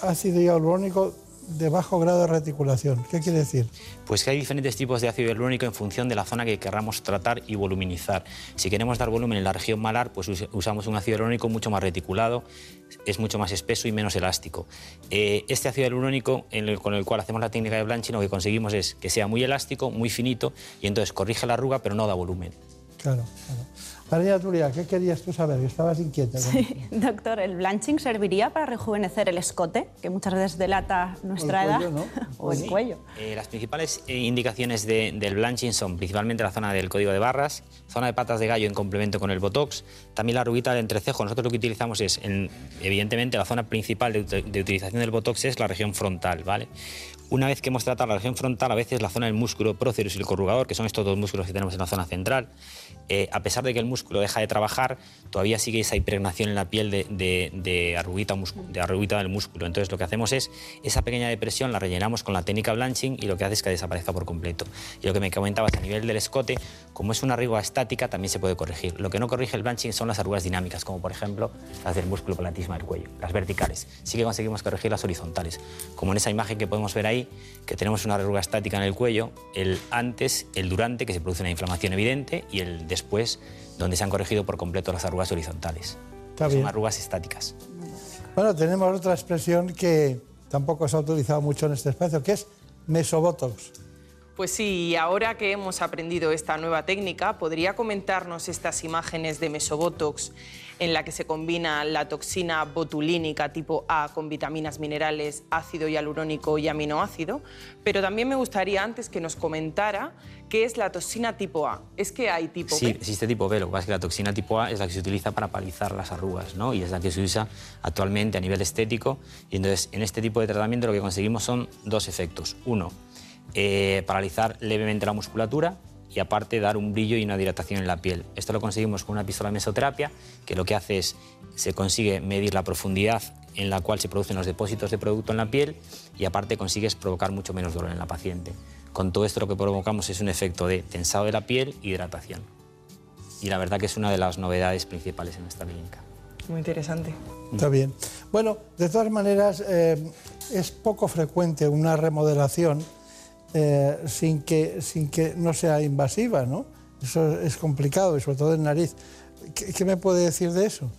ácido hialurónico de bajo grado de reticulación. ¿Qué quiere decir? Pues que hay diferentes tipos de ácido hialurónico en función de la zona que querramos tratar y voluminizar. Si queremos dar volumen en la región malar, pues us- usamos un ácido hialurónico mucho más reticulado, es mucho más espeso y menos elástico. Eh, este ácido hialurónico el- con el cual hacemos la técnica de blanching, lo que conseguimos es que sea muy elástico, muy finito y entonces corrige la arruga pero no da volumen. Claro, claro. María Turia, ¿qué querías tú saber? Estabas inquieta. con- Doctor, ¿el blanching serviría para rejuvenecer el escote, que muchas veces delata nuestra O el edad? o el cuello. Eh, las principales eh, indicaciones de- del blanching son principalmente la zona del código de barras, zona de patas de gallo en complemento con el botox, también la arruguita del entrecejo. Nosotros lo que utilizamos es, en- evidentemente, la zona principal de, de utilización del botox es la región frontal, ¿vale? Una vez que hemos tratado la región frontal, a veces la zona del músculo próceros y el corrugador, que son estos dos músculos que tenemos en la zona central, eh, a pesar de que el músculo deja de trabajar, todavía sigue esa impregnación en la piel de, de- de de arruguita del músculo. Entonces lo que hacemos es, esa pequeña depresión la rellenamos con la técnica blanching y lo que hace es que desaparezca por completo. Y lo que me comentabas a nivel del escote, como es una arruga estática, también se puede corregir. Lo que no corrige el blanching son las arrugas dinámicas, como por ejemplo las del músculo palatisma del cuello, las verticales. Sí que conseguimos corregir las horizontales, como en esa imagen que podemos ver ahí, que tenemos una arruga estática en el cuello, el antes, el durante, que se produce una inflamación evidente, y el después, donde se han corregido por completo las arrugas horizontales. Está Son arrugas estáticas. Bueno, tenemos otra expresión que tampoco se ha utilizado mucho en este espacio, que es mesobotox. Pues sí, ahora que hemos aprendido esta nueva técnica, ¿podría comentarnos estas imágenes de mesobotox en la que se combina la toxina botulínica tipo A con vitaminas minerales, ácido hialurónico y aminoácido? Pero también me gustaría antes que nos comentara qué es la toxina tipo A. ¿Es que hay tipo Sí, B? existe tipo B, lo que pasa es que la toxina tipo A es la que se utiliza para palizar las arrugas, ¿no? Y es la que se usa actualmente a nivel estético. Y entonces, en este tipo de tratamiento lo que conseguimos son dos efectos. Uno, eh, paralizar levemente la musculatura y aparte dar un brillo y una dilatación en la piel. Esto lo conseguimos con una pistola de mesoterapia, que lo que hace es, se consigue medir la profundidad en la cual se producen los depósitos de producto en la piel y aparte consigues provocar mucho menos dolor en la paciente. Con todo esto lo que provocamos es un efecto de tensado de la piel y hidratación. Y la verdad que es una de las novedades principales en esta clínica. Muy interesante. Está bien. Bueno, de todas maneras, eh, es poco frecuente una remodelación eh, sin, que, sin que no sea invasiva, ¿no? Eso es complicado, y sobre todo en nariz. ¿Qué, me puede decir de eso?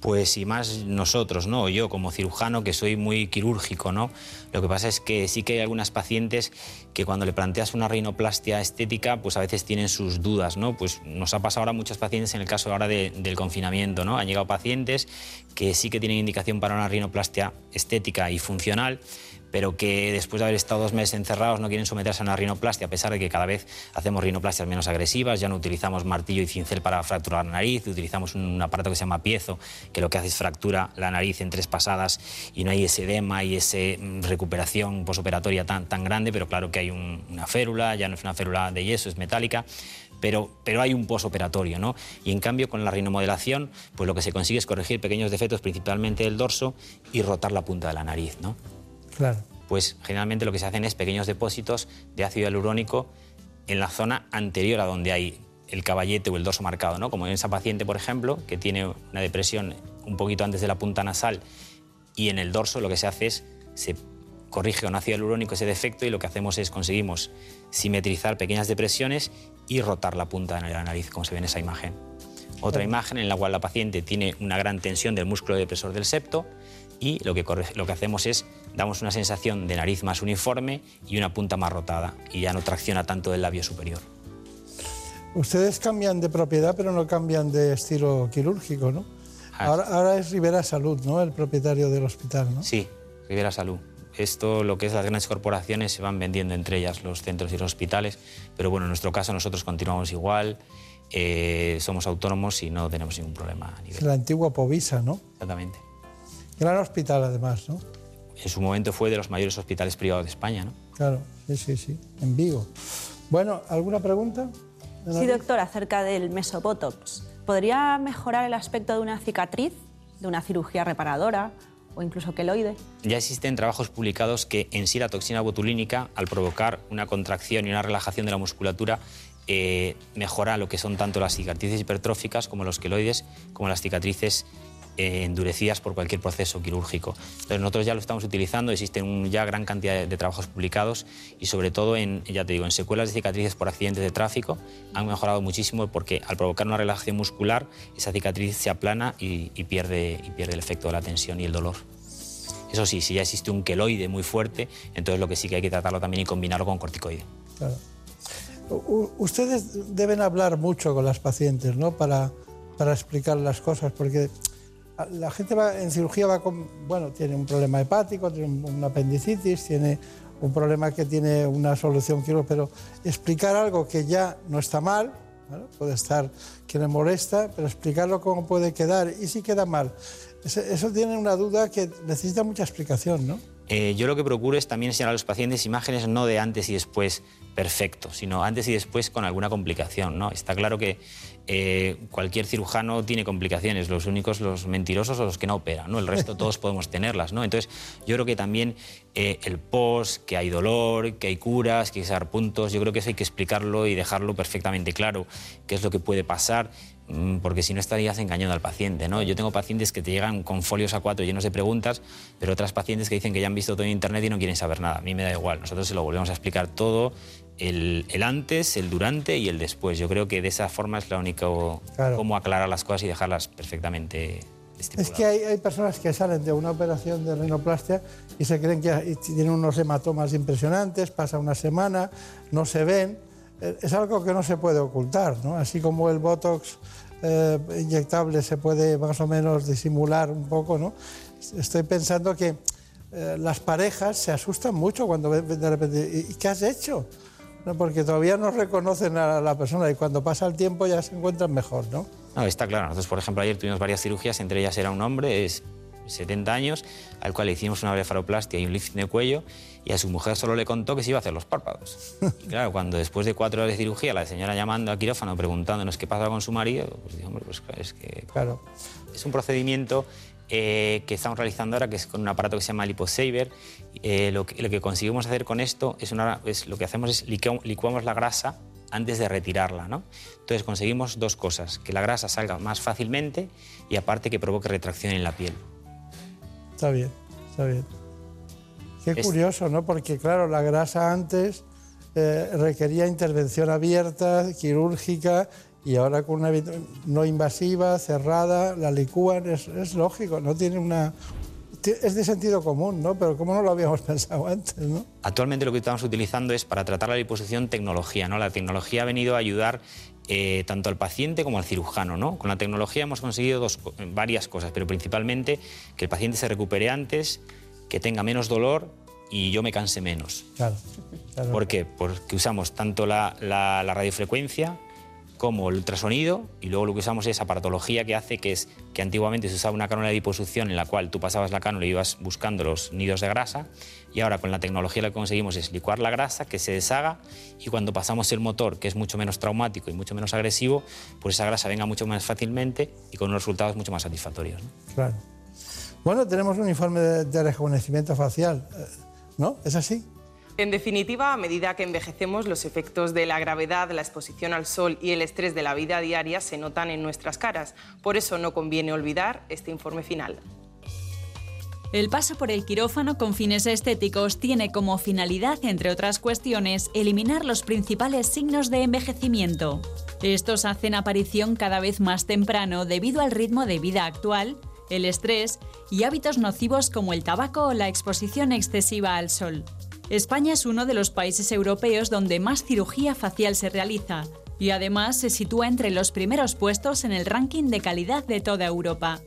Pues y más nosotros, ¿no? Yo como cirujano que soy muy quirúrgico, ¿no? Lo que pasa es que sí que hay algunas pacientes que cuando le planteas una rinoplastia estética, pues a veces tienen sus dudas, ¿no? Pues nos ha pasado ahora muchas pacientes en el caso ahora de- del confinamiento, ¿no? Han llegado pacientes que sí que tienen indicación para una rinoplastia estética y funcional, pero que después de haber estado dos meses encerrados no quieren someterse a una rinoplastia, a pesar de que cada vez hacemos rinoplastias menos agresivas, ya no utilizamos martillo y cincel para fracturar la nariz, utilizamos un aparato que se llama piezo, que lo que hace es fractura la nariz en tres pasadas y no hay ese edema y esa recuperación posoperatoria tan, tan grande, pero claro que hay un- una férula, ya no es una férula de yeso, es metálica. Pero, pero hay un posoperatorio, ¿no? Y en cambio con la rinomodelación, pues lo que se consigue es corregir pequeños defectos, principalmente del dorso, y rotar la punta de la nariz, ¿no? Claro. pues generalmente lo que se hacen es pequeños depósitos de ácido hialurónico en la zona anterior a donde hay el caballete o el dorso marcado, ¿no? Como en esa paciente, por ejemplo, que tiene una depresión un poquito antes de la punta nasal y en el dorso lo que se hace es se corrige con ácido hialurónico ese defecto y lo que hacemos es conseguimos simetrizar pequeñas depresiones y rotar la punta de la nariz, como se ve en esa imagen. Otra imagen en la cual la paciente tiene una gran tensión del músculo depresor del septo y lo que, corre- lo que hacemos es damos una sensación de nariz más uniforme y una punta más rotada y ya no tracciona tanto el labio superior. Ustedes cambian de propiedad, pero no cambian de estilo quirúrgico, ¿no? Ah. Ahora, ahora es Rivera Salud, ¿no? El propietario del hospital, ¿no? Sí, Rivera Salud. Esto, lo que es las grandes corporaciones, se van vendiendo entre ellas los centros y los hospitales, pero bueno, en nuestro caso nosotros continuamos igual, eh, somos autónomos y no tenemos ningún problema a nivel. Es el antiguo Povisa, ¿no? Exactamente. Gran hospital, además, ¿no? En su momento fue de los mayores hospitales privados de España, ¿no? Claro, sí, sí, sí, en Vigo. Bueno, ¿alguna pregunta? Sí, doctor, acerca del mesobotox. ¿Podría mejorar el aspecto de una cicatriz, de una cirugía reparadora o incluso queloide? Ya existen trabajos publicados que en sí la toxina botulínica, al provocar una contracción y una relajación de la musculatura, eh, mejora lo que son tanto las cicatrices hipertróficas como los queloides, como las cicatrices eh, endurecidas por cualquier proceso quirúrgico. Entonces nosotros ya lo estamos utilizando, existen un- ya gran cantidad de, de trabajos publicados y sobre todo en, ya te digo, en secuelas de cicatrices por accidentes de tráfico han mejorado muchísimo porque al provocar una relajación muscular esa cicatriz se aplana y, y pierde, y pierde el efecto de la tensión y el dolor. Eso sí, si ya existe un queloide muy fuerte, entonces lo que sí que hay que tratarlo también y combinarlo con corticoide. Claro. Ustedes deben hablar mucho con las pacientes, ¿no? Para, para explicar las cosas, porque la gente va, en cirugía va con, bueno, tiene un problema hepático, tiene un- una apendicitis, tiene un problema que tiene una solución quirúrgica, pero explicar algo que ya no está mal, puede estar que le molesta, pero explicarlo cómo puede quedar y si queda mal. Eso tiene una duda que necesita mucha explicación, ¿no? Eh, yo lo que procuro es también enseñar a los pacientes imágenes no de antes y después perfecto, sino antes y después con alguna complicación. ¿no? Está claro que eh, cualquier cirujano tiene complicaciones, los únicos los mentirosos o los que no operan, ¿no? el resto todos podemos tenerlas. ¿no? Entonces yo creo que también eh, el post, que hay dolor, que hay curas, que hay que dar puntos, yo creo que eso hay que explicarlo y dejarlo perfectamente claro, qué es lo que puede pasar porque si no estarías engañando al paciente. ¿no? Yo tengo pacientes que te llegan con folios a cuatro llenos de preguntas, pero otras pacientes que dicen que ya han visto todo en internet y no quieren saber nada. A mí me da igual, nosotros se lo volvemos a explicar todo, el, el antes, el durante y el después. Yo creo que de esa forma es la única Claro. cómo aclarar las cosas y dejarlas perfectamente Es que hay, hay personas que salen de una operación de rinoplastia y se creen que tienen unos hematomas impresionantes, pasa una semana, no se ven. Eh, Es algo que no se puede ocultar, ¿no? Así como el Botox eh, inyectable se puede más o menos disimular un poco, ¿no? Estoy pensando que eh, las parejas se asustan mucho cuando de repente, ¿y y qué has hecho? No, porque todavía no reconocen a la persona y cuando pasa el tiempo ya se encuentran mejor, ¿no? No, está claro. Nosotros, por ejemplo, ayer tuvimos varias cirugías, entre ellas era un hombre, es 70 años, al cual le hicimos una blefaroplastia y un lifting de cuello, y a su mujer solo le contó que se iba a hacer los párpados. Y claro, cuando después de cuatro horas de cirugía, la señora llamando a quirófano preguntándonos qué pasaba con su marido, pues hombre, pues es que Claro. es un procedimiento eh, que estamos realizando ahora, que es con un aparato que se llama LipoSaver. Eh, lo, que, lo que conseguimos hacer con esto es, una, es lo que hacemos es licu- licuamos la grasa antes de retirarla, ¿no? Entonces conseguimos dos cosas, que la grasa salga más fácilmente y aparte que provoque retracción en la piel. Está bien, está bien. Qué Es- curioso, ¿no? Porque, claro, la grasa antes eh, requería intervención abierta, quirúrgica, y ahora con una no invasiva, cerrada, la licúan, es, es lógico, no tiene una... Es de sentido común, ¿no? Pero ¿cómo no lo habíamos pensado antes, no? Actualmente lo que estamos utilizando es para tratar la liposucción tecnología. ¿no? La tecnología ha venido a ayudar eh, tanto al paciente como al cirujano. ¿no? Con la tecnología hemos conseguido dos varias cosas, pero principalmente que el paciente se recupere antes, que tenga menos dolor y yo me canse menos. Claro. claro. ¿Por qué? Porque usamos tanto la, la- la radiofrecuencia como el ultrasonido y luego lo que usamos es aparatología que hace que es que antiguamente se usaba una cánula de liposucción en la cual tú pasabas la cánula y ibas buscando los nidos de grasa y ahora con la tecnología lo que conseguimos es licuar la grasa, que se deshaga y cuando pasamos el motor, que es mucho menos traumático y mucho menos agresivo, pues esa grasa venga mucho más fácilmente y con unos resultados mucho más satisfactorios. ¿no? Claro. Bueno, tenemos un informe de, de rejuvenecimiento facial, eh, ¿no? ¿Es así? En definitiva, a medida que envejecemos, los efectos de la gravedad, la exposición al sol y el estrés de la vida diaria se notan en nuestras caras. Por eso no conviene olvidar este informe final. El paso por el quirófano con fines estéticos tiene como finalidad, entre otras cuestiones, eliminar los principales signos de envejecimiento. Estos hacen aparición cada vez más temprano debido al ritmo de vida actual, el estrés y hábitos nocivos como el tabaco o la exposición excesiva al sol. España es uno de los países europeos donde más cirugía facial se realiza y además se sitúa entre los primeros puestos en el ranking de calidad de toda Europa.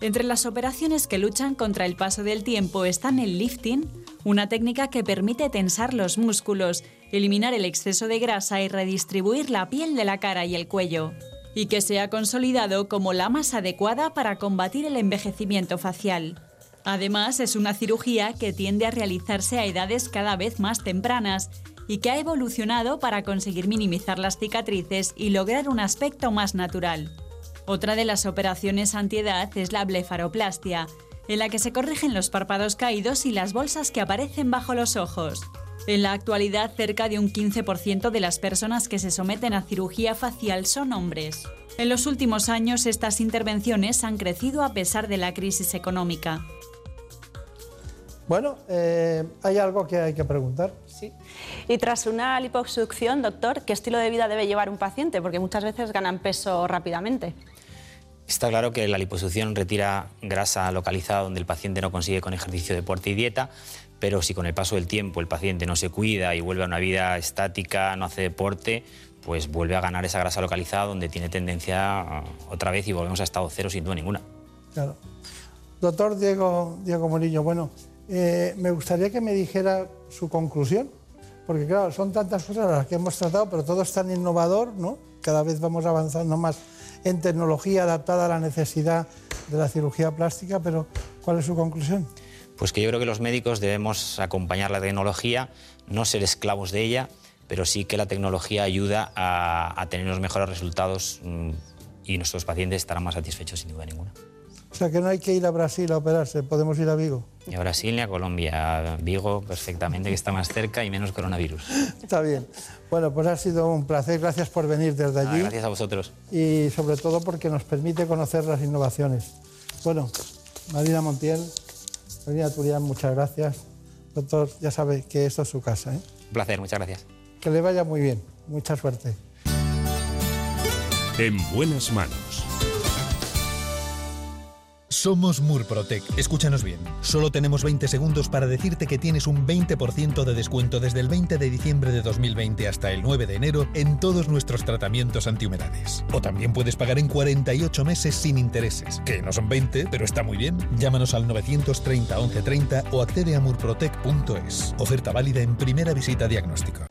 Entre las operaciones que luchan contra el paso del tiempo están el lifting, una técnica que permite tensar los músculos, eliminar el exceso de grasa y redistribuir la piel de la cara y el cuello, y que se ha consolidado como la más adecuada para combatir el envejecimiento facial. Además, es una cirugía que tiende a realizarse a edades cada vez más tempranas y que ha evolucionado para conseguir minimizar las cicatrices y lograr un aspecto más natural. Otra de las operaciones antiedad es la blefaroplastia, en la que se corrigen los párpados caídos y las bolsas que aparecen bajo los ojos. En la actualidad, cerca de un 15% de las personas que se someten a cirugía facial son hombres. En los últimos años, estas intervenciones han crecido a pesar de la crisis económica. Bueno, eh, hay algo que hay que preguntar. Sí. Y tras una liposucción, doctor, ¿qué estilo de vida debe llevar un paciente? Porque muchas veces ganan peso rápidamente. Está claro que la liposucción retira grasa localizada donde el paciente no consigue con ejercicio, deporte y dieta, pero si con el paso del tiempo el paciente no se cuida y vuelve a una vida estática, no hace deporte, pues vuelve a ganar esa grasa localizada donde tiene tendencia otra vez y volvemos a estado cero sin duda ninguna. Claro. Doctor Diego, Diego bueno, eh, me gustaría que me dijera su conclusión, porque claro, son tantas cosas las que hemos tratado, pero todo es tan innovador, ¿no? Cada vez vamos avanzando más en tecnología adaptada a la necesidad de la cirugía plástica, pero ¿cuál es su conclusión? Pues que yo creo que los médicos debemos acompañar la tecnología, no ser esclavos de ella, pero sí que la tecnología ayuda a, a tener los mejores resultados mm, y nuestros pacientes estarán más satisfechos sin duda ninguna. O sea, que no hay que ir a Brasil a operarse, podemos ir a Vigo. Y a Brasil, ni a Colombia, a Vigo perfectamente, que está más cerca y menos coronavirus. Está bien. Bueno, pues ha sido un placer, gracias por venir desde Ah, allí gracias a vosotros. y sobre todo porque nos permite conocer las innovaciones. Bueno, Marina Montiel, Marina Turián, muchas gracias. Doctor, ya sabe que esto es su casa. ¿eh? Un placer, muchas gracias. Que le vaya muy bien, mucha suerte. En buenas manos. Somos Murprotec. Escúchanos bien. Solo tenemos 20 segundos para decirte que tienes un 20% de descuento desde el 20 de diciembre de 2020 hasta el 9 de enero en todos nuestros tratamientos antihumedades. O también puedes pagar en 48 meses sin intereses, que no son 20, pero está muy bien. Llámanos al 930 1130 o accede a murprotec.es. Oferta válida en primera visita diagnóstico.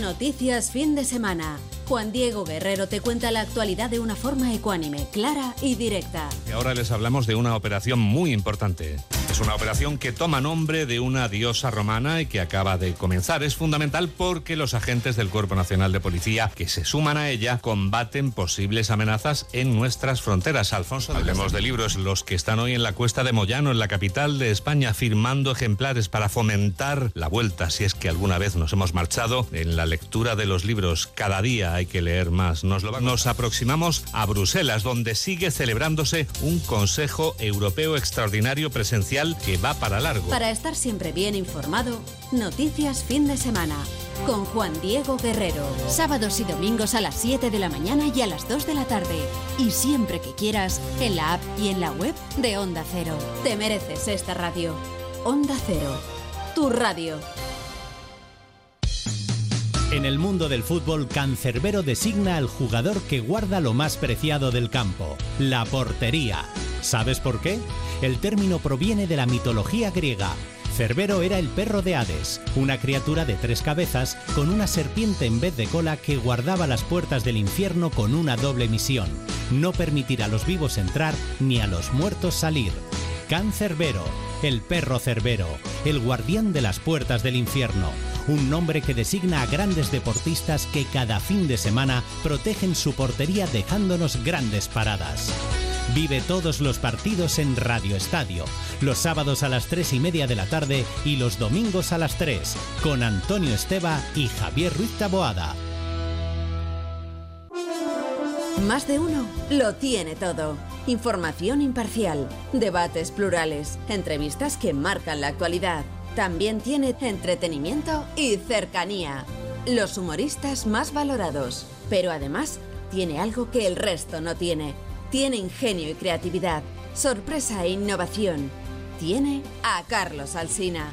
Noticias fin de semana. Juan Diego Guerrero te cuenta la actualidad de una forma ecuánime, clara y directa. Y ahora les hablamos de una operación muy importante. Es una operación que toma nombre de una diosa romana y que acaba de comenzar. Es fundamental porque los agentes del Cuerpo Nacional de Policía que se suman a ella combaten posibles amenazas en nuestras fronteras. Alfonso, hablemos de libros. Los que están hoy en la cuesta de Moyano, en la capital de España, firmando ejemplares para fomentar la vuelta, si es que alguna vez nos hemos marchado, en la lectura de los libros. Cada día hay que leer más. Nos, lo- nos aproximamos a Bruselas, donde sigue celebrándose un Consejo Europeo Extraordinario presencial que va para largo. Para estar siempre bien informado, Noticias Fin de Semana. Con Juan Diego Guerrero. Sábados y domingos a las 7 de la mañana y a las 2 de la tarde. Y siempre que quieras, en la app y en la web de Onda Cero. Te mereces esta radio. Onda Cero. Tu radio. En el mundo del fútbol, Cancerbero designa al jugador que guarda lo más preciado del campo, la portería. ¿Sabes por qué? El término proviene de la mitología griega. Cerbero era el perro de Hades, una criatura de tres cabezas con una serpiente en vez de cola que guardaba las puertas del infierno con una doble misión, no permitir a los vivos entrar ni a los muertos salir. Cancerbero, el perro cerbero, el guardián de las puertas del infierno, un nombre que designa a grandes deportistas que cada fin de semana protegen su portería dejándonos grandes paradas. Vive todos los partidos en Radio Estadio, los sábados a las 3 y media de la tarde y los domingos a las 3, con Antonio Esteba y Javier Ruiz Taboada. Más de uno lo tiene todo. Información imparcial, debates plurales, entrevistas que marcan la actualidad. También tiene entretenimiento y cercanía. Los humoristas más valorados. Pero además tiene algo que el resto no tiene. Tiene ingenio y creatividad, sorpresa e innovación. Tiene a Carlos Alsina.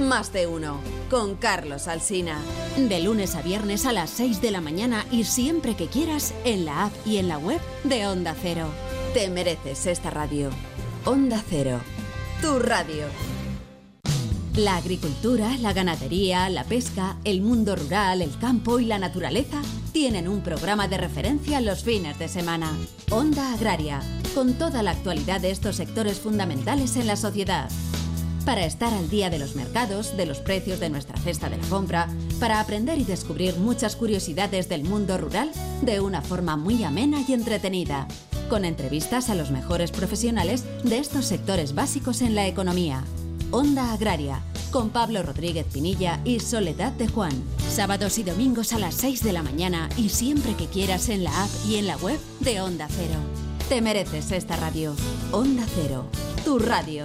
Más de uno. Con Carlos Alsina. De lunes a viernes a las 6 de la mañana y siempre que quieras en la app y en la web de Onda Cero. Te mereces esta radio. Onda Cero. Tu radio. La agricultura, la ganadería, la pesca, el mundo rural, el campo y la naturaleza tienen un programa de referencia los fines de semana. Onda Agraria, con toda la actualidad de estos sectores fundamentales en la sociedad. Para estar al día de los mercados, de los precios de nuestra cesta de la compra, para aprender y descubrir muchas curiosidades del mundo rural de una forma muy amena y entretenida, con entrevistas a los mejores profesionales de estos sectores básicos en la economía. Onda Agraria, con Pablo Rodríguez Pinilla y Soledad de Juan. Sábados y domingos a las 6 de la mañana y siempre que quieras en la app y en la web de Onda Cero. Te mereces esta radio. Onda Cero, tu radio.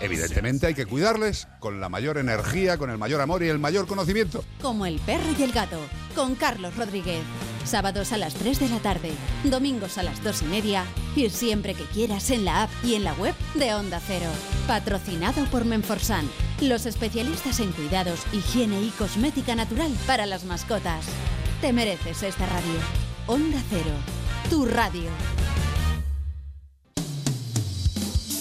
Evidentemente hay que cuidarles con la mayor energía, con el mayor amor y el mayor conocimiento. Como el perro y el gato, con Carlos Rodríguez. Sábados a las 3 de la tarde, domingos a las 2 y media y siempre que quieras en la app y en la web de Onda Cero. Patrocinado por Menforsan, los especialistas en cuidados, higiene y cosmética natural para las mascotas. Te mereces esta radio. Onda Cero, tu radio.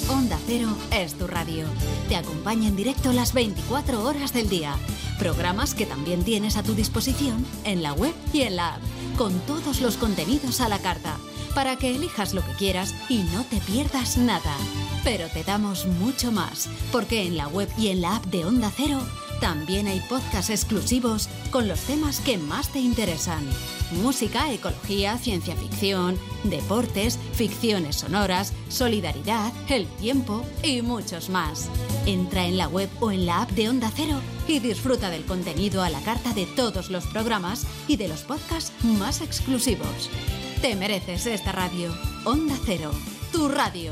Onda Cero es tu radio. Te acompaña en directo las 24 horas del día. Programas que también tienes a tu disposición en la web y en la app, con todos los contenidos a la carta, para que elijas lo que quieras y no te pierdas nada. Pero te damos mucho más, porque en la web y en la app de Onda Cero también hay podcasts exclusivos con los temas que más te interesan. Música, ecología, ciencia ficción, deportes, ficciones sonoras, solidaridad, el tiempo y muchos más. Entra en la web o en la app de Onda Cero y disfruta del contenido a la carta de todos los programas y de los podcasts más exclusivos. Te mereces esta radio. Onda Cero, tu radio.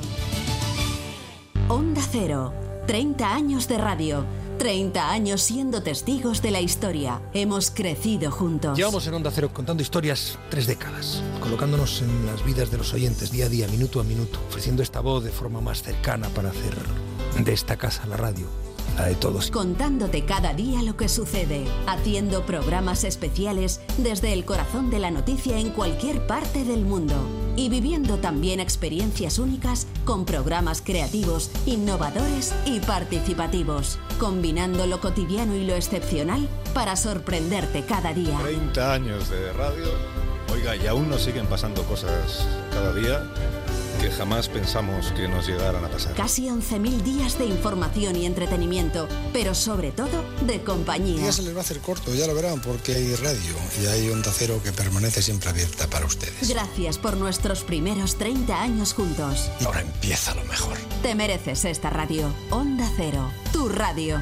Onda Cero, 30 años de radio. 30 años siendo testigos de la historia. Hemos crecido juntos. Llevamos en Onda Cero contando historias tres décadas, colocándonos en las vidas de los oyentes día a día, minuto a minuto, ofreciendo esta voz de forma más cercana para hacer de esta casa la radio la de todos. Contándote cada día lo que sucede, haciendo programas especiales desde el corazón de la noticia en cualquier parte del mundo y viviendo también experiencias únicas con programas creativos, innovadores y participativos, combinando lo cotidiano y lo excepcional para sorprenderte cada día. 30 años de radio, oiga, y aún nos siguen pasando cosas cada día que jamás pensamos que nos llegaran a pasar. Casi 11.000 días de información y entretenimiento, pero sobre todo de compañía. Ya se les va a hacer corto, ya lo verán, porque hay radio y hay Onda Cero que permanece siempre abierta para ustedes. Gracias por nuestros primeros 30 años juntos. Y ahora empieza lo mejor. Te mereces esta radio. Onda Cero, tu radio.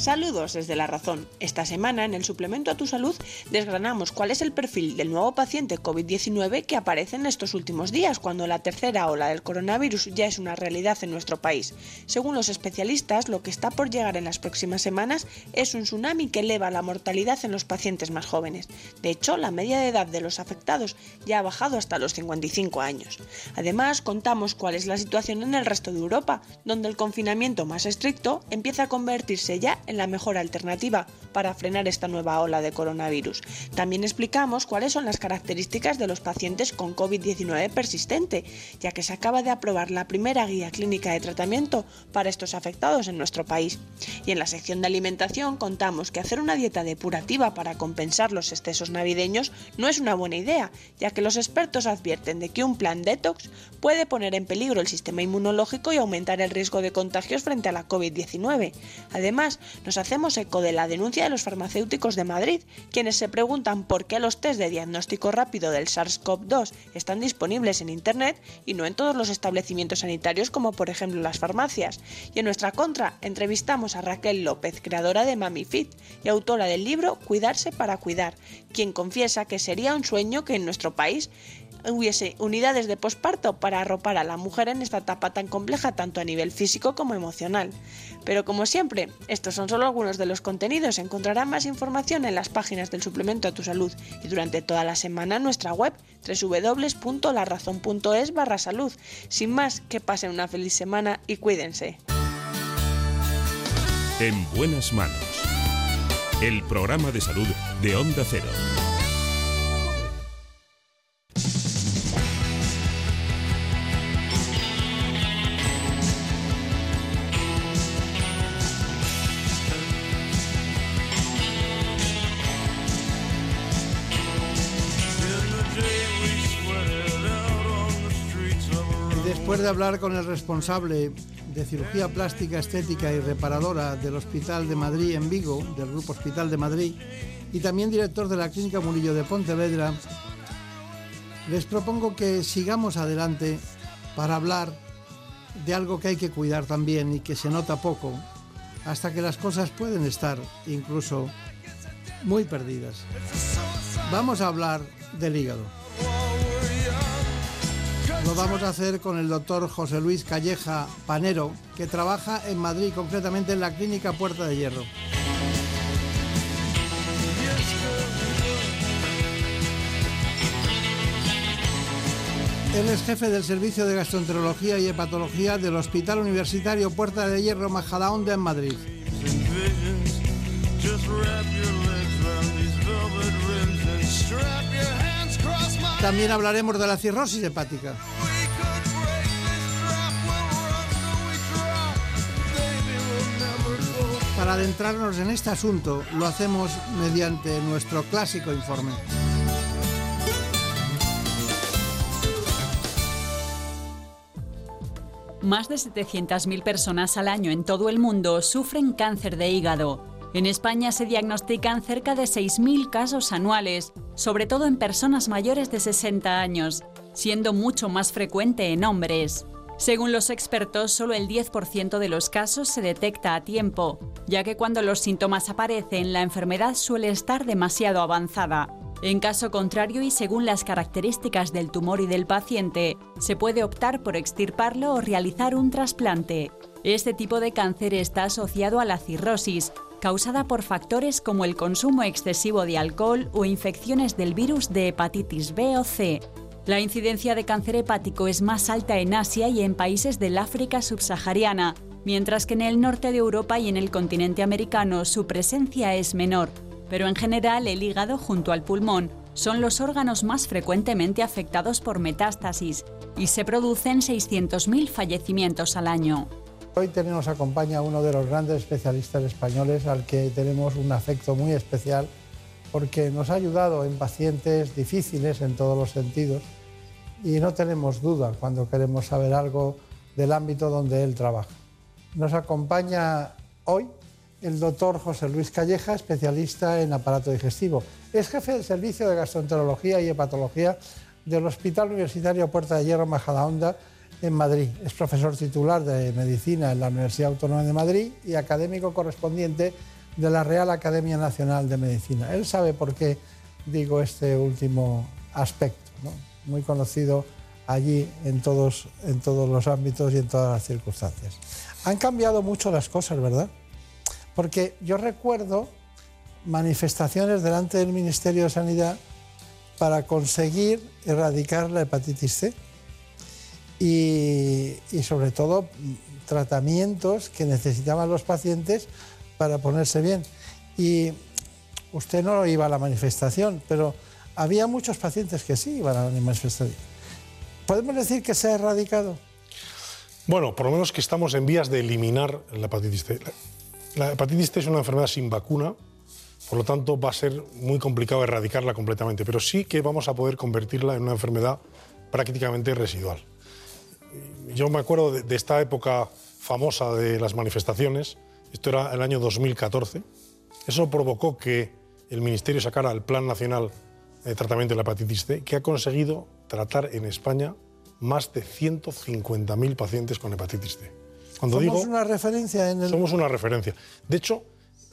Saludos desde La Razón. Esta semana en el suplemento a tu salud desgranamos cuál es el perfil del nuevo paciente COVID-19 que aparece en estos últimos días cuando la tercera ola del coronavirus ya es una realidad en nuestro país. Según los especialistas, lo que está por llegar en las próximas semanas es un tsunami que eleva la mortalidad en los pacientes más jóvenes. De hecho, la media de edad de los afectados ya ha bajado hasta los 55 años. Además, contamos cuál es la situación en el resto de Europa, donde el confinamiento más estricto empieza a convertirse ya en la mejor alternativa para frenar esta nueva ola de coronavirus. También explicamos cuáles son las características de los pacientes con COVID-19 persistente, ya que se acaba de aprobar la primera guía clínica de tratamiento para estos afectados en nuestro país. Y en la sección de alimentación contamos que hacer una dieta depurativa para compensar los excesos navideños no es una buena idea, ya que los expertos advierten de que un plan detox puede poner en peligro el sistema inmunológico y aumentar el riesgo de contagios frente a la COVID-19. Además, nos hacemos eco de la denuncia de los farmacéuticos de Madrid, quienes se preguntan por qué los test de diagnóstico rápido del SARS-CoV-2 están disponibles en Internet y no en todos los establecimientos sanitarios como por ejemplo las farmacias. Y en nuestra contra entrevistamos a Raquel López, creadora de MamiFit y autora del libro Cuidarse para cuidar, quien confiesa que sería un sueño que en nuestro país hubiese unidades de posparto para arropar a la mujer en esta etapa tan compleja tanto a nivel físico como emocional. Pero como siempre, estos son solo algunos de los contenidos. Encontrarán más información en las páginas del suplemento a tu salud y durante toda la semana en nuestra web www.larazón.es barra salud. Sin más, que pasen una feliz semana y cuídense. En buenas manos. El programa de salud de Onda Cero. Hablar con el responsable de cirugía plástica, estética y reparadora del Hospital de Madrid en Vigo, del Grupo Hospital de Madrid, y también director de la Clínica Murillo de Pontevedra, les propongo que sigamos adelante para hablar de algo que hay que cuidar también y que se nota poco, hasta que las cosas pueden estar incluso muy perdidas. Vamos a hablar del hígado. Lo vamos a hacer con el doctor José Luis Calleja Panero, que trabaja en Madrid, concretamente en la Clínica Puerta de Hierro. Él es jefe del Servicio de Gastroenterología y Hepatología del Hospital Universitario Puerta de Hierro Majadahonda en Madrid. También hablaremos de la cirrosis hepática. Para adentrarnos en este asunto lo hacemos mediante nuestro clásico informe. Más de 700.000 personas al año en todo el mundo sufren cáncer de hígado. En España se diagnostican cerca de 6.000 casos anuales, sobre todo en personas mayores de 60 años, siendo mucho más frecuente en hombres. Según los expertos, solo el 10% de los casos se detecta a tiempo, ya que cuando los síntomas aparecen, la enfermedad suele estar demasiado avanzada. En caso contrario y según las características del tumor y del paciente, se puede optar por extirparlo o realizar un trasplante. Este tipo de cáncer está asociado a la cirrosis, causada por factores como el consumo excesivo de alcohol o infecciones del virus de hepatitis B o C. La incidencia de cáncer hepático es más alta en Asia y en países del África subsahariana, mientras que en el norte de Europa y en el continente americano su presencia es menor pero en general el hígado junto al pulmón son los órganos más frecuentemente afectados por metástasis y se producen 600.000 fallecimientos al año. Hoy tenemos acompaña uno de los grandes especialistas españoles al que tenemos un afecto muy especial porque nos ha ayudado en pacientes difíciles en todos los sentidos y no tenemos duda cuando queremos saber algo del ámbito donde él trabaja. Nos acompaña hoy el doctor José Luis Calleja, especialista en aparato digestivo. Es jefe del Servicio de Gastroenterología y Hepatología del Hospital Universitario Puerta de Hierro Majadahonda en Madrid. Es profesor titular de Medicina en la Universidad Autónoma de Madrid y académico correspondiente de la Real Academia Nacional de Medicina. Él sabe por qué digo este último aspecto, muy conocido allí en todos, en todos los ámbitos y en todas las circunstancias. Han cambiado mucho las cosas, ¿verdad? Porque yo recuerdo manifestaciones delante del Ministerio de Sanidad para conseguir erradicar la hepatitis C y, sobre todo tratamientos que necesitaban los pacientes para ponerse bien. Y usted no iba a la manifestación, pero había muchos pacientes que sí iban a la manifestación. ¿Podemos decir que se ha erradicado? Bueno, por lo menos que estamos en vías de eliminar la hepatitis C. La hepatitis C es una enfermedad sin vacuna, por lo tanto va a ser muy complicado erradicarla completamente, pero sí que vamos a poder convertirla en una enfermedad prácticamente residual. Yo me acuerdo de, esta época famosa de las manifestaciones, esto era el año 2014, eso provocó que el Ministerio sacara el Plan Nacional de Tratamiento de la Hepatitis C, que ha conseguido tratar en España más de 150.000 pacientes con hepatitis C. ¿Somos una referencia en el...? Somos una referencia. De hecho,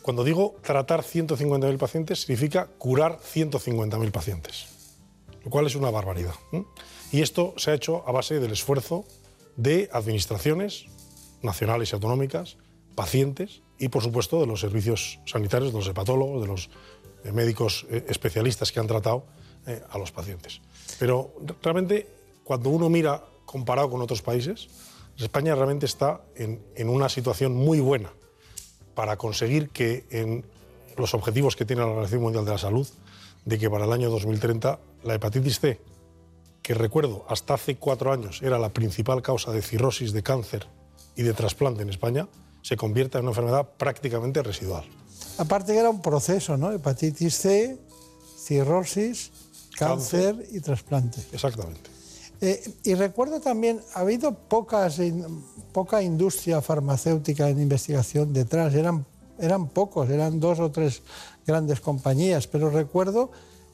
cuando digo tratar 150.000 pacientes, significa curar 150.000 pacientes, lo cual es una barbaridad. Y esto se ha hecho a base del esfuerzo de administraciones nacionales y autonómicas, pacientes y, por supuesto, de los servicios sanitarios, de los hepatólogos, de los eh, médicos eh, especialistas que han tratado eh, a los pacientes. Pero realmente, cuando uno mira comparado con otros países, España realmente está en, una situación muy buena para conseguir que en los objetivos que tiene la Organización Mundial de la Salud, de que para el año 2030 la hepatitis C, que recuerdo hasta hace cuatro años era la principal causa de cirrosis, de cáncer y de trasplante en España, se convierta en una enfermedad prácticamente residual. Aparte que era un proceso, ¿no? Hepatitis C, cirrosis, cáncer, cáncer y trasplante. Exactamente. Eh, y recuerdo también, ha habido pocas, poca industria farmacéutica en investigación detrás, eran, eran pocos, eran dos o tres grandes compañías, pero recuerdo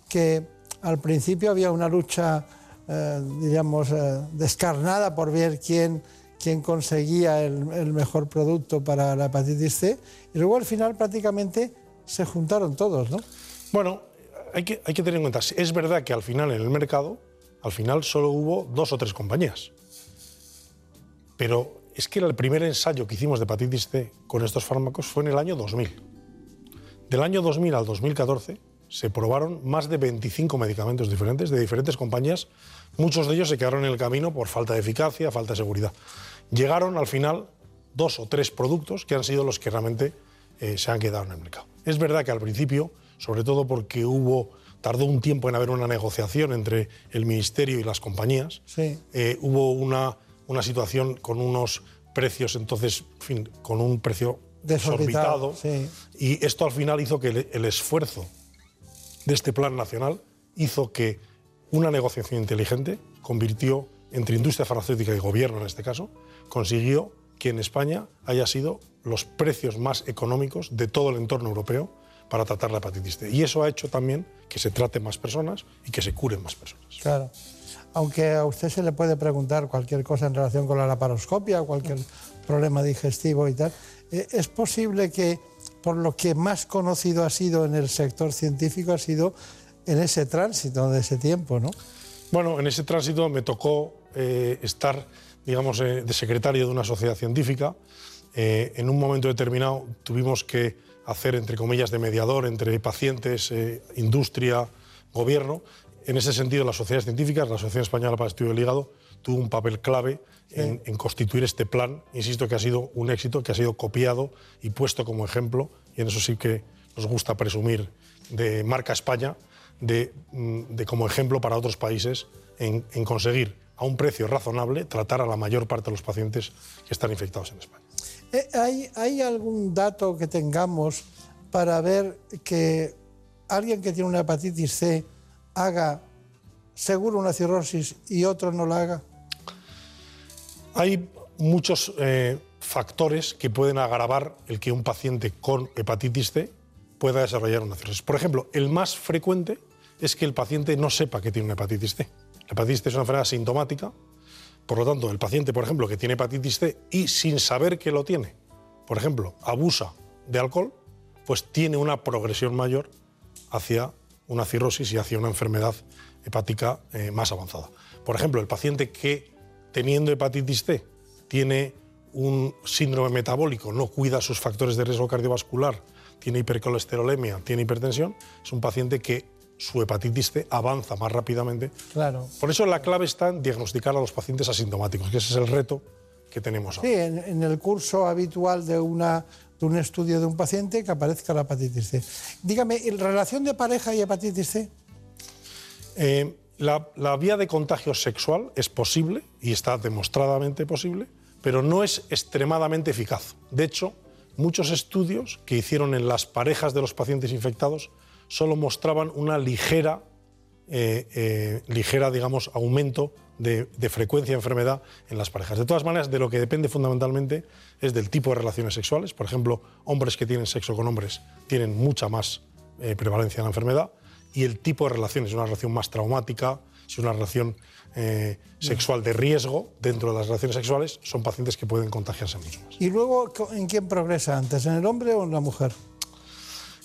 que al principio había una lucha, eh, digamos, eh, descarnada por ver quién, quién conseguía el, el, mejor producto para la hepatitis C, y luego al final prácticamente se juntaron todos, ¿no? Bueno, hay que, hay que tener en cuenta, es verdad que al final en el mercado al final solo hubo dos o tres compañías. Pero es que el primer ensayo que hicimos de hepatitis C con estos fármacos fue en el año 2000. Del año 2000 al 2014 se probaron más de 25 medicamentos diferentes de diferentes compañías. Muchos de ellos se quedaron en el camino por falta de eficacia, falta de seguridad. Llegaron al final dos o tres productos que han sido los que realmente eh, se han quedado en el mercado. Es verdad que al principio, sobre todo porque hubo tardó un tiempo en haber una negociación entre el Ministerio y las compañías. Eh, hubo una, una situación con unos precios, entonces, en fin, con un precio desorbitado. Y esto al final hizo que el, esfuerzo de este plan nacional hizo que una negociación inteligente convirtió entre industria farmacéutica y gobierno en este caso, consiguió que en España haya sido los precios más económicos de todo el entorno europeo para tratar la hepatitis C. Y eso ha hecho también que se trate más personas y que se curen más personas. Claro. Aunque a usted se le puede preguntar cualquier cosa en relación con la laparoscopia, cualquier problema digestivo y tal, eh, es posible que por lo que más conocido ha sido en el sector científico ha sido en ese tránsito de ese tiempo, ¿no? Bueno, en ese tránsito me tocó eh, estar, digamos, eh, de secretario de una sociedad científica. Eh, en un momento determinado tuvimos que hacer, entre comillas, de mediador entre pacientes, eh, industria, gobierno. En ese sentido, las sociedades científicas, la Asociación Española para el Estudio del Hígado, tuvo un papel clave en, en constituir este plan. Insisto que ha sido un éxito, que ha sido copiado y puesto como ejemplo, y en eso sí que nos gusta presumir de marca España, de, mm, de como ejemplo para otros países en, en conseguir a un precio razonable tratar a la mayor parte de los pacientes que están infectados en España. Eh, ¿Hay, ¿Hay algún dato que tengamos para ver que alguien que tiene una hepatitis C haga seguro una cirrosis y otro no la haga? Hay muchos eh, factores que pueden agravar el que un paciente con hepatitis C pueda desarrollar una cirrosis. Por ejemplo, el más frecuente es que el paciente no sepa que tiene una hepatitis C. La hepatitis C es una enfermedad sintomática, por lo tanto, el paciente, por ejemplo, que tiene hepatitis C y sin saber que lo tiene, por ejemplo, abusa de alcohol, pues tiene una progresión mayor hacia una cirrosis y hacia una enfermedad hepática eh, más avanzada. Por ejemplo, el paciente que teniendo hepatitis C tiene un síndrome metabólico, no cuida sus factores de riesgo cardiovascular, tiene hipercolesterolemia, tiene hipertensión, es un paciente que su hepatitis C avanza más rápidamente. Claro. Por eso la clave está en diagnosticar a los pacientes asintomáticos, que ese es el reto que tenemos ahora. Sí, en, en el curso habitual de, una, de un estudio de un paciente que aparezca la hepatitis C. Dígame, ¿en relación de pareja y hepatitis C? Eh, la, vía de contagio sexual es posible y está demostradamente posible, pero no es extremadamente eficaz. De hecho, muchos estudios que hicieron en las parejas de los pacientes infectados solo mostraban una ligera, eh, eh, ligera digamos, aumento de, de frecuencia de enfermedad en las parejas. De todas maneras, de lo que depende fundamentalmente es del tipo de relaciones sexuales. Por ejemplo, hombres que tienen sexo con hombres tienen mucha más eh, prevalencia de la enfermedad y el tipo de relación es una relación más traumática, es una relación eh, sexual de riesgo dentro de las relaciones sexuales, son pacientes que pueden contagiarse más. ¿Y luego en quién progresa antes, en el hombre o en la mujer?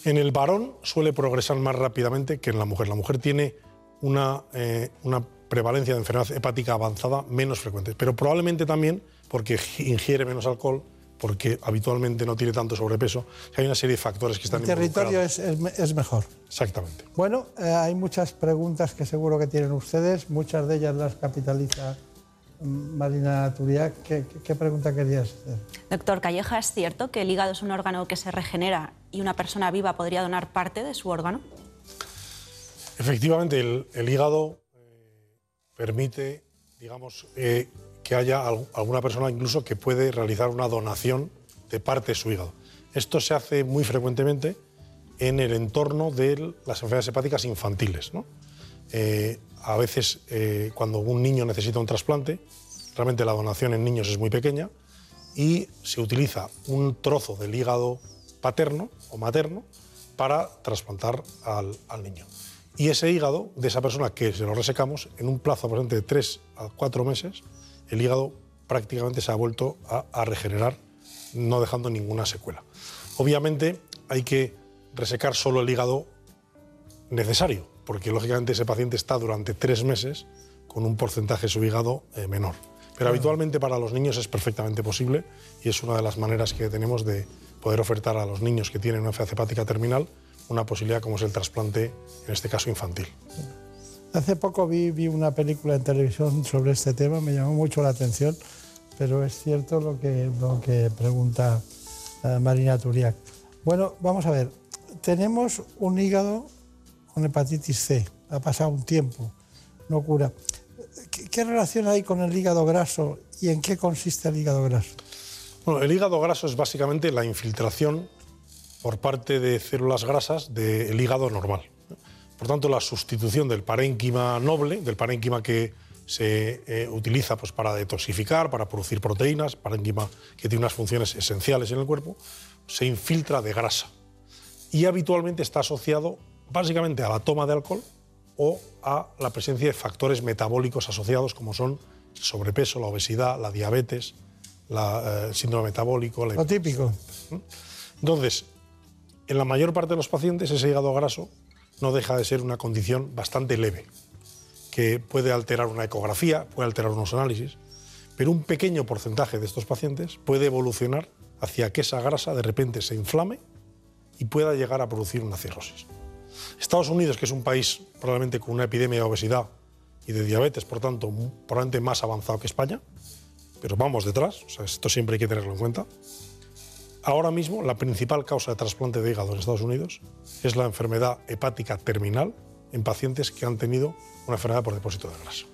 En el varón suele progresar más rápidamente que en la mujer. La mujer tiene una, eh, una prevalencia de enfermedad hepática avanzada menos frecuente, pero probablemente también porque ingiere menos alcohol, porque habitualmente no tiene tanto sobrepeso. Hay una serie de factores que están El territorio involucrados. es, es es mejor. Exactamente. Bueno, eh, hay muchas preguntas que seguro que tienen ustedes, muchas de ellas las capitaliza mm, Marina Turiac. ¿Qué, qué- qué pregunta querías hacer? Doctor Calleja, ¿es cierto que el hígado es un órgano que se regenera y una persona viva podría donar parte de su órgano? Efectivamente, el, el hígado eh, permite, digamos, eh, que haya al- alguna persona incluso que puede realizar una donación de parte de su hígado. Esto se hace muy frecuentemente en el entorno de las enfermedades hepáticas infantiles. Eh, a veces, eh, cuando un niño necesita un trasplante, realmente la donación en niños es muy pequeña y se utiliza un trozo del hígado paterno o materno para trasplantar al, niño. Y ese hígado de esa persona que se lo resecamos, en un plazo aproximadamente de 3 a 4 meses, el hígado prácticamente se ha vuelto a, a regenerar, no dejando ninguna secuela. Obviamente hay que resecar solo el hígado necesario, porque lógicamente ese paciente está durante tres meses con un porcentaje de su hígado eh, menor. Pero habitualmente para los niños es perfectamente posible y es una de las maneras que tenemos de poder ofertar a los niños que tienen una enfermedad hepática terminal una posibilidad como es el trasplante, en este caso infantil. Hace poco vi, vi una película en televisión sobre este tema, me llamó mucho la atención, pero es cierto lo que, lo que pregunta eh, Marina Turiac. Bueno, vamos a ver, tenemos un hígado con hepatitis C, ha pasado un tiempo, no cura. ¿Qué, qué relación hay con el hígado graso y en qué consiste el hígado graso? Bueno, el hígado graso es básicamente la infiltración por parte de células grasas del hígado normal. Por tanto, la sustitución del parénquima noble, del parénquima que se eh, utiliza pues, para detoxificar, para producir proteínas, parénquima que tiene unas funciones esenciales en el cuerpo, se infiltra de grasa. Y habitualmente está asociado básicamente a la toma de alcohol o a la presencia de factores metabólicos asociados como son el sobrepeso, la obesidad, la diabetes, la, eh, el síndrome metabólico. La Lo típico. entonces, en la mayor parte de los pacientes ese hígado graso no deja de ser una condición bastante leve, que puede alterar una ecografía, puede alterar unos análisis, pero un pequeño porcentaje de estos pacientes puede evolucionar hacia que esa grasa de repente se inflame y pueda llegar a producir una cirrosis. Estados Unidos, que es un país probablemente con una epidemia de obesidad y de diabetes, por tanto, probablemente más avanzado que España, pero vamos detrás, o sea, esto siempre hay que tenerlo en cuenta. Ahora mismo, la principal causa de trasplante de hígado en Estados Unidos es la enfermedad hepática terminal en pacientes que han tenido una enfermedad por depósito de grasa.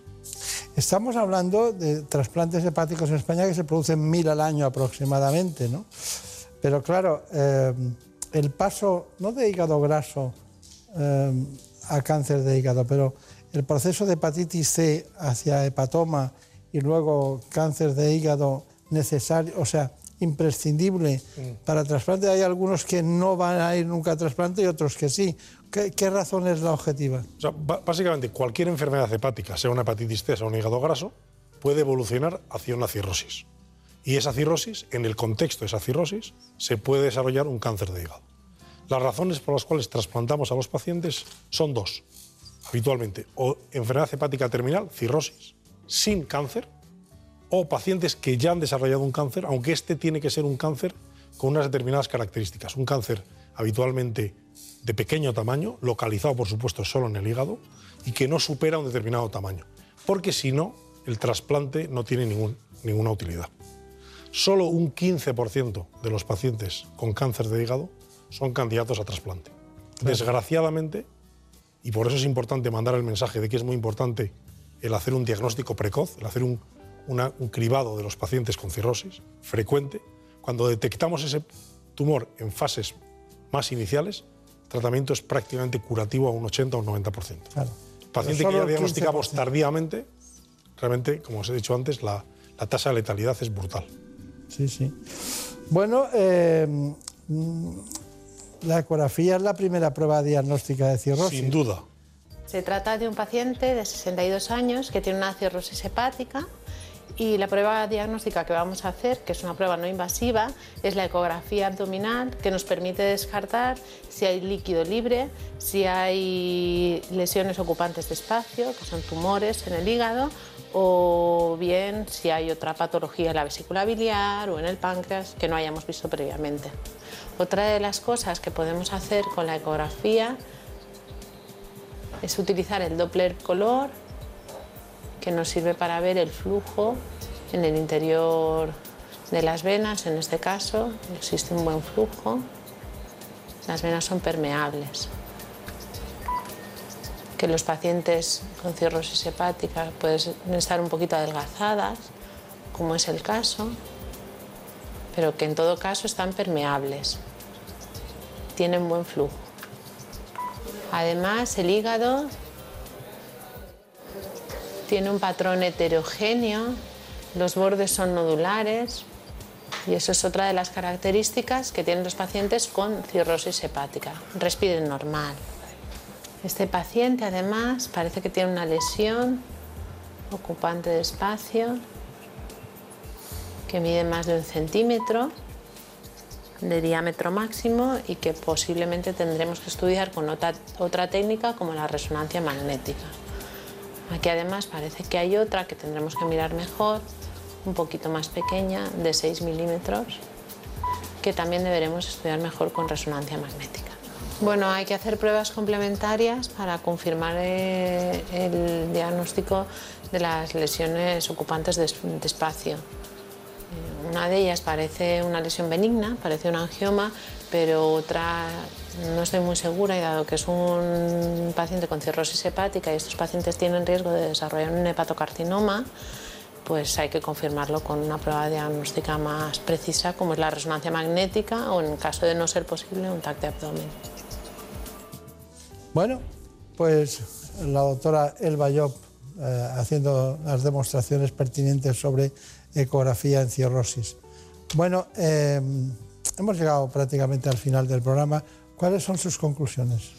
Estamos hablando de trasplantes hepáticos en España que se producen mil al año aproximadamente, ¿no? Pero claro, eh, el paso, no de hígado graso eh, a cáncer de hígado, pero el proceso de hepatitis C hacia hepatoma y luego cáncer de hígado necesario, o sea, imprescindible para trasplante. Hay algunos que no van a ir nunca a trasplante y otros que sí. ¿Qué, qué razón es la objetiva? O sea, básicamente cualquier enfermedad hepática, sea una hepatitis C, sea un hígado graso, puede evolucionar hacia una cirrosis. Y esa cirrosis, en el contexto de esa cirrosis, se puede desarrollar un cáncer de hígado. Las razones por las cuales trasplantamos a los pacientes son dos, habitualmente. O enfermedad hepática terminal, cirrosis, sin cáncer, o pacientes que ya han desarrollado un cáncer, aunque este tiene que ser un cáncer con unas determinadas características. Un cáncer habitualmente de pequeño tamaño, localizado por supuesto solo en el hígado, y que no supera un determinado tamaño. Porque si no, el trasplante no tiene ningún- ninguna utilidad. Solo un 15% de los pacientes con cáncer de hígado son candidatos a trasplante. Desgraciadamente, y por eso es importante mandar el mensaje de que es muy importante el hacer un diagnóstico precoz, el hacer un, una- un cribado de los pacientes con cirrosis frecuente. Cuando detectamos ese tumor en fases más iniciales, el tratamiento es prácticamente curativo a un 80 o un 90%. Claro. Paciente Pero que ya el diagnosticamos 15%. tardíamente, realmente, como os he dicho antes, la, la tasa de letalidad es brutal. Sí, sí. Bueno, eh, la ecografía es la primera prueba diagnóstica de cirrosis. Sin duda. Se trata de un paciente de 62 años que tiene una cirrosis hepática y la prueba diagnóstica que vamos a hacer, que es una prueba no invasiva, es la ecografía abdominal que nos permite descartar si hay líquido libre, si hay lesiones ocupantes de espacio, que son tumores en el hígado, o bien si hay otra patología en la vesícula biliar o en el páncreas que no hayamos visto previamente. Otra de las cosas que podemos hacer con la ecografía es utilizar el Doppler color, que nos sirve para ver el flujo en el interior de las venas, en este caso, existe un buen flujo. Las venas son permeables. Que los pacientes con cirrosis hepática pueden estar un poquito adelgazadas, como es el caso, pero que en todo caso están permeables. Tienen buen flujo. Además, el hígado tiene un patrón heterogéneo, los bordes son nodulares y eso es otra de las características que tienen los pacientes con cirrosis hepática. Respiren normal. Este paciente además parece que tiene una lesión ocupante de espacio que mide más de un centímetro de diámetro máximo y que posiblemente tendremos que estudiar con otra, otra técnica como la resonancia magnética. Aquí además parece que hay otra que tendremos que mirar mejor, un poquito más pequeña, de 6 milímetros, que también deberemos estudiar mejor con resonancia magnética. Bueno, hay que hacer pruebas complementarias para confirmar eh, el diagnóstico de las lesiones ocupantes de, espacio. Eh, Una de ellas parece una lesión benigna, parece un angioma, pero otra no estoy muy segura y dado que es un paciente con cirrosis hepática y estos pacientes tienen riesgo de desarrollar un hepatocarcinoma, pues hay que confirmarlo con una prueba diagnóstica más precisa como es la resonancia magnética o en caso de no ser posible un TAC de abdomen. Bueno, pues la doctora Elba Job eh, haciendo las demostraciones pertinentes sobre ecografía en cirrosis. Bueno, eh, hemos llegado prácticamente al final del programa. ¿Cuáles son sus conclusiones?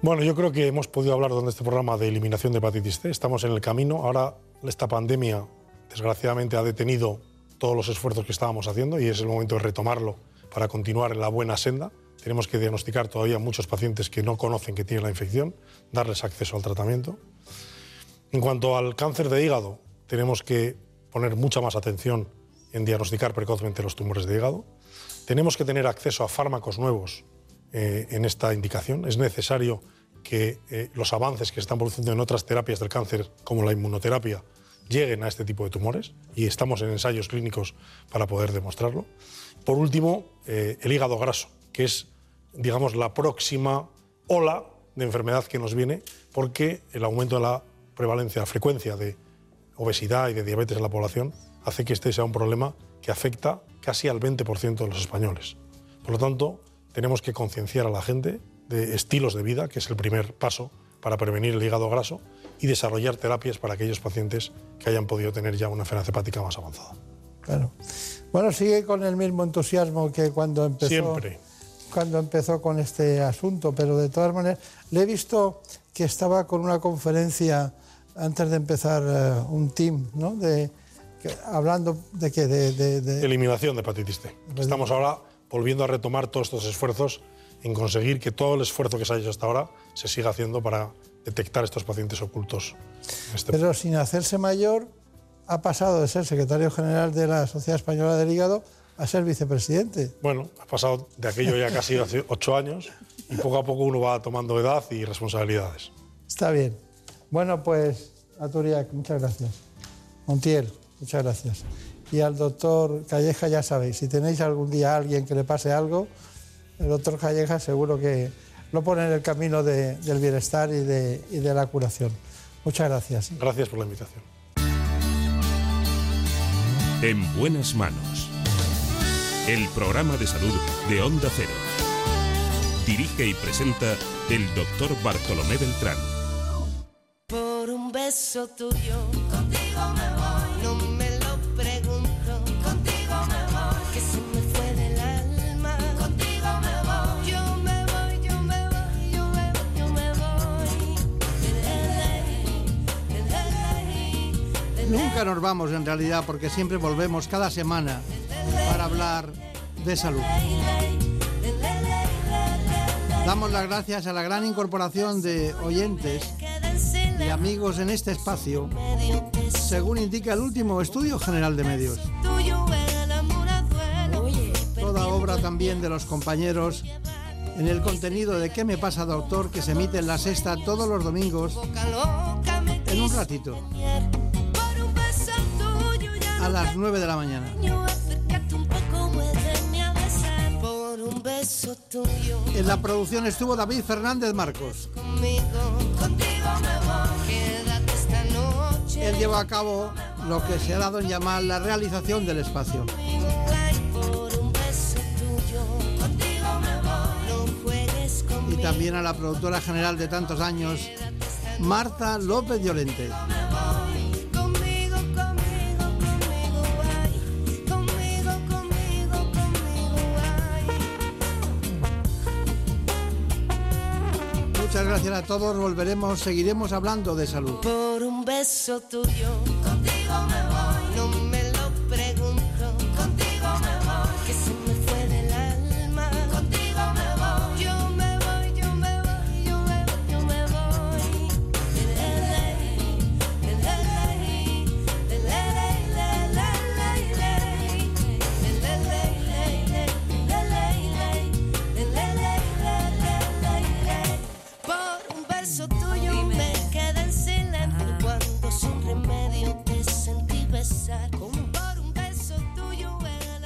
Bueno, yo creo que hemos podido hablar en este programa de eliminación de hepatitis C. Estamos en el camino. Ahora esta pandemia, desgraciadamente, ha detenido todos los esfuerzos que estábamos haciendo y es el momento de retomarlo para continuar en la buena senda. Tenemos que diagnosticar todavía muchos pacientes que no conocen que tienen la infección, darles acceso al tratamiento. En cuanto al cáncer de hígado, tenemos que poner mucha más atención en diagnosticar precozmente los tumores de hígado. Tenemos que tener acceso a fármacos nuevos eh, en esta indicación. Es necesario que eh, los avances que se están produciendo en otras terapias del cáncer, como la inmunoterapia, lleguen a este tipo de tumores y estamos en ensayos clínicos para poder demostrarlo. Por último, eh, el hígado graso, que es, digamos, la próxima ola de enfermedad que nos viene porque el aumento de la prevalencia, la frecuencia de obesidad y de diabetes en la población hace que este sea un problema que afecta casi al 20% de los españoles. Por lo tanto, tenemos que concienciar a la gente de estilos de vida, que es el primer paso para prevenir el hígado graso, y desarrollar terapias para aquellos pacientes que hayan podido tener ya una enfermedad hepática más avanzada. Claro. Bueno, sigue con el mismo entusiasmo que cuando empezó. Siempre. Cuando empezó con este asunto, pero de todas maneras, le he visto que estaba con una conferencia antes de empezar eh, un team, ¿no? De, que- hablando de que de, de- de- Eliminación de hepatitis C. Estamos ahora volviendo a retomar todos estos esfuerzos en conseguir que todo el esfuerzo que se ha hecho hasta ahora se siga haciendo para detectar estos pacientes ocultos. este pero sin hacerse mayor ha pasado de ser secretario general de la Sociedad Española del Hígado a ser vicepresidente. Bueno, ha pasado de aquello ya casi hace ocho años y poco a poco uno va tomando edad y responsabilidades. Está bien. Bueno, pues a Turiac, muchas gracias. Montiel, muchas gracias. Y al doctor Calleja, ya sabéis, si tenéis algún día a alguien que le pase algo, el doctor Calleja seguro que lo pone en el camino de- del bienestar y de, y de la curación. Muchas gracias. Gracias por la invitación. En buenas manos. El programa de salud de Onda Cero. Dirige y presenta el doctor Bartolomé Beltrán. Por un beso tuyo, Nunca nos vamos en realidad porque siempre volvemos cada semana para hablar de salud. Damos las gracias a la gran incorporación de oyentes y amigos en este espacio, según indica el último estudio general de medios. Toda obra también de los compañeros en el contenido de ¿Qué me pasa, doctor? que se emite en la sexta todos los domingos en un ratito, a las 9 de la mañana. En la producción estuvo David Fernández Marcos. Él lleva a cabo lo que se ha dado en llamar la realización del espacio. Y también a la productora general de tantos años, Marta López Llorente. Muchas gracias a todos, volveremos, seguiremos hablando de salud. Por un beso tuyo, contigo me